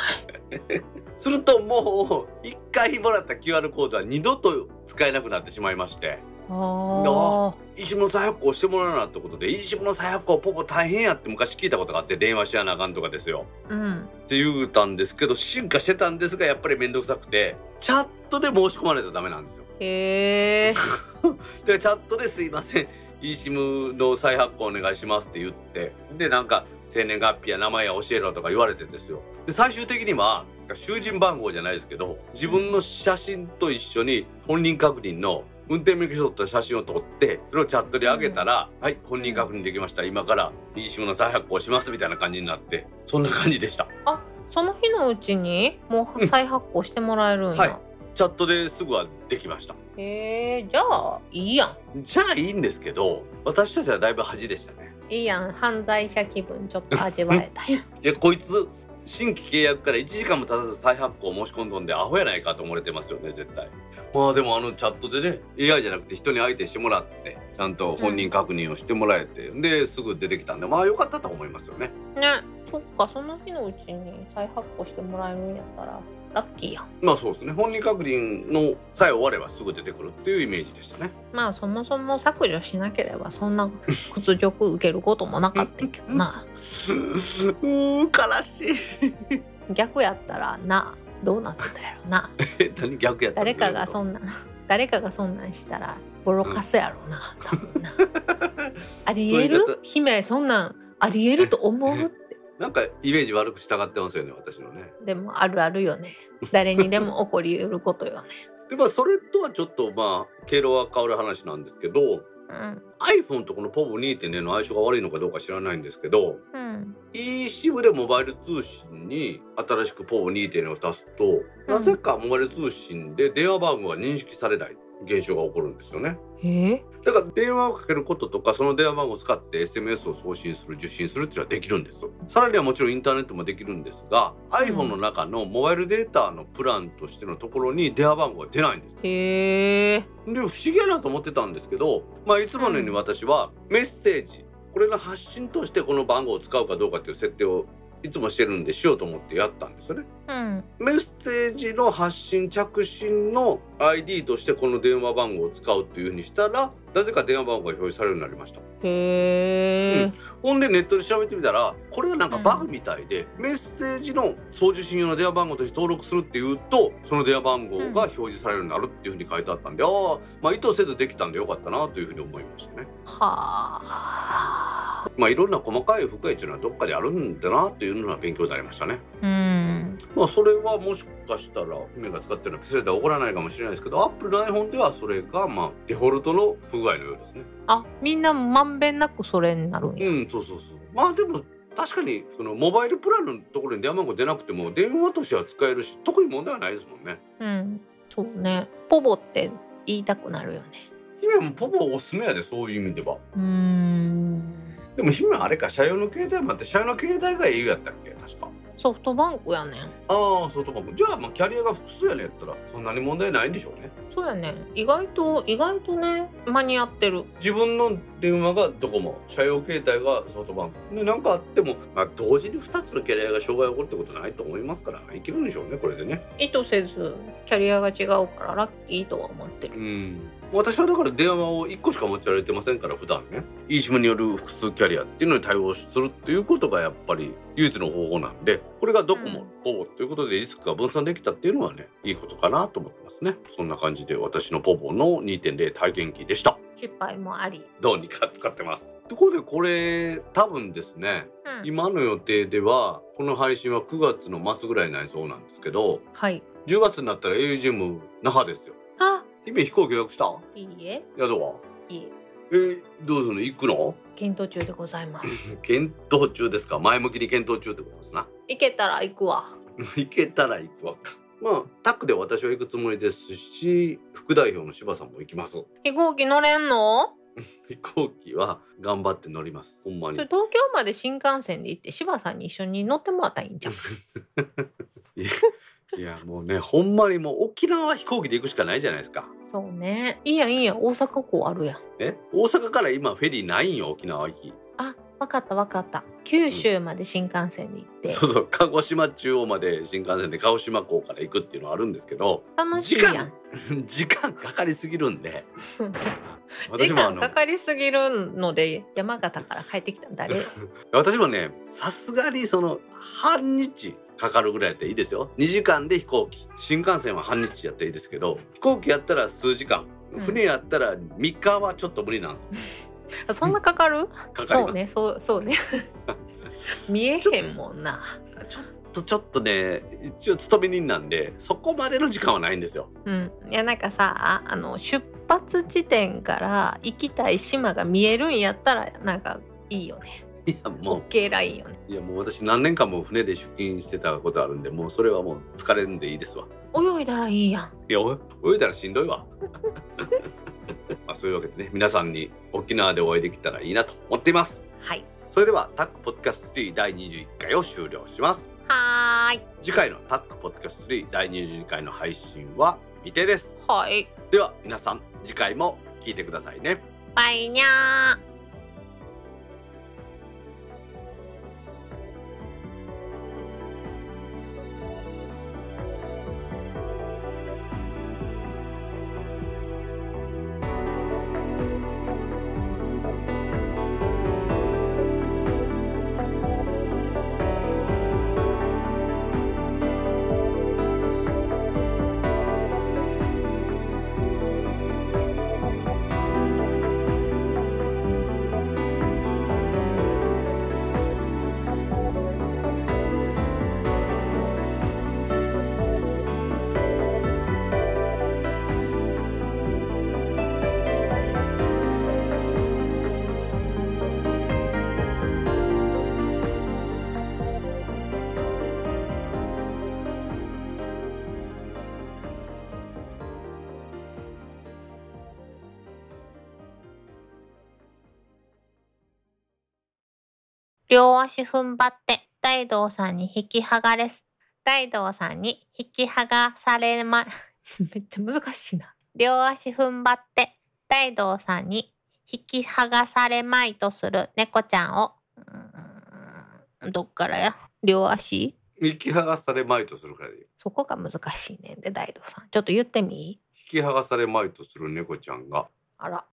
するともう1回もらった QR コードは二度と使えなくなってしまいまして。あ石物再発行してもらうなってことで石物再発行ポポ大変やって昔聞いたことがあって電話しやなあかんとかですよ。あうん。って言うたんですけど進化してたんですがやっぱり面倒くさくてチャットで申し込まれたらダメなんですよ。へえ でチャットですいません eSIM の再発行お願いしますって言ってでなんか生年月日や名前や教えろとか言われてですよ。で最終的には囚人番号じゃないですけど自分の写真と一緒に本人確認の運転免許証と写真を撮ってそれをチャットで上げたら、はい本人確認できました。今から eSIM の再発行しますみたいな感じになってそんな感じでした。その日のうちにもう再発行してもらえるんや、はい。チャットですぐはできましたへえじゃあいいやん。じゃあいいんですけど私としてはだいぶ恥でしたね。いいやん犯罪者気分ちょっと味わえたやん。いやこいつ新規契約から1時間も経たず再発行申し込んどんでアホやないかと思われてますよね絶対。まあでもあのチャットでね AI じゃなくて人に相手してもらってちゃんと本人確認をしてもらえて、ですぐ出てきたんでまあ良かったと思いますよね。ねそっかその日のうちに再発行してもらえるんやったらラッキーやん。まあそうですね。本人確認のさえ終わればすぐ出てくるっていうイメージでしたね。まあそもそも削除しなければそんな屈辱受けることもなかったけどな。うーん悲しい。逆やったらなどうなってたやろな。え何逆やったの？誰かがそんなん誰かがそんなんしたらボロカスやろな多分な。ありえる？姫そんなんありえると思う？ってなんかイメージ悪くしたがってますよね私のね。でもあるあるよね。誰にでも起こりうることよね。でまあそれとはちょっとまあ経路は変わる話なんですけどうん。iPhone とこの POVO2.0 の相性が悪いのかどうか知らないんですけどうん。eSIM でモバイル通信に新しく POVO2.0 を足すと、なぜかモバイル通信で電話番号が認識されない現象が起こるんですよね。ええ。だから電話をかけることとかその電話番号を使って SMS を送信する受信するっていうのはできるんですさらにはもちろんインターネットもできるんですが、iPhone の中のモバイルデータのプランとしてのところに電話番号が出ないんですへえ。で不思議やなと思ってたんですけど、まあ、いつものように私はメッセージこれの発信としてこの番号を使うかどうかっていう設定をいつもしてるんでしようと思ってやったんですよね。うんメッセージの発信着信の ID としてこの電話番号を使うっていうふうにしたらなぜか電話番号が表示されるようになりました。へえほんでネットで調べてみたらこれがなんかバグみたいで、メッセージの送受信用の電話番号として登録するっていうとその電話番号が表示されるようになるっていうふうに書いてあったんで、ああまあ意図せずできたんでよかったなというふうに思いましたね。はあまあいろんな細かい不具合っていうのはどっかであるんだなっていうのは勉強になりましたね。うんまあそれはもしかしたら姫が使ってるのはそれでは起こらないかもしれないですけど Apple の iPhone ではそれがまあデフォルトの不具合のようですね。あみんなまんべんなくそれになるんやうんそうそうそう。まあでも確かにそのモバイルプランのところに電話番号出なくても電話としては使えるし特に問題はないですもんね。うんそうねポボって言いたくなるよね姫もポポおすすめやでそういう意味では。うーんでも姫はあれか社用の携帯もあって社用の携帯が au やったっけ確か。ソフトバンクやねん。ああソフトバンクじゃあまあキャリアが複数やねんやったらそんなに問題ないんでしょうね。そうやね。ん意外と意外とね間に合ってる。自分の電話がドコモ社用携帯がソフトバンク。で何かあっても、まあ、同時に2つのキャリアが障害が起こるってことないと思いますからいけるんでしょうねこれでね。意図せずキャリアが違うからラッキーとは思ってる。うん私はだから電話を1個しか持ち歩いてませんから普段ね。eSIM による複数キャリアっていうのに対応するっていうことがやっぱり唯一の方法なんでこれがドコモ、ポボということでリスクが分散できたっていうのはねいいことかなと思ってますね。そんな感じで私のポボの2.0体験機でした。失敗もあり。どうにか使ってます。ところでこれ多分ですねうん。今の予定ではこの配信は9月の末ぐらいになりそうなんですけどはい。10月になったら AUGM 那覇ですよ。あ姫飛行機予約した？いいえ。宿は？いいえ。えーどうするの？行くの？検討中でございます。検討中ですか？前向きに検討中ってことですな。行けたら行くわ。行けたら行くわか。まあタックで私は行くつもりですし副代表の柴さんも行きます。飛行機乗れんの？飛行機は頑張って乗ります。ほんまに。東京まで新幹線で行って柴さんに一緒に乗ってもらったらいいんじゃんいやもうねほんまにもう沖縄は飛行機で行くしかないじゃないですか。そうね。いいやんいいやん。大阪港あるやん。え？大阪から今フェリーないんよ沖縄行き。あわかったわかった。九州まで新幹線に行って、そうそう。鹿児島中央まで新幹線で鹿児島港から行くっていうのはあるんですけど楽しい時やん。間 時間かかりすぎるんで。時間かかりすぎるので山形から帰ってきたん誰？私もねさすがにその半日かかるぐらいやったらいいですよ。2時間で飛行機。新幹線は半日やったらいいですけど飛行機やったら数時間。うん。船やったら3日はちょっと無理なんです あそんなかかる？かかります。そうね。そうそうね。見えへんもんな。ちょっとちょっとね一応勤め人なんでそこまでの時間はないんですよ。うん。いやなんかさあの出発地点から行きたい島が見えるんやったらなんかいいよねいやもう。OK ラインよね。いやもう私何年間も船で出勤してたことあるんでもうそれはもう疲れるんでいいですわ。泳いだらいいやん。いやお泳いだらしんどいわ。まあそういうわけでね皆さんに沖縄でお会いできたらいいなと思っています。はい。それではタックポッドキャスト3第21回を終了します。はーい。次回のタックポッドキャスト3第22回の配信は未定です。はい。では皆さん次回も聞いてくださいね。バイニャー両足踏ん張って大道さんに引き剥がれす。大道さんに引き剥がされま めっちゃ難しいな。両足踏ん張って大道さんに引き剥がされまいとする猫ちゃんを。んどっからや？両足？引き剥がされまいとするからでいいそこが難しいねんで大道さん。ちょっと言ってみ？引き剥がされまいとする猫ちゃんが。あら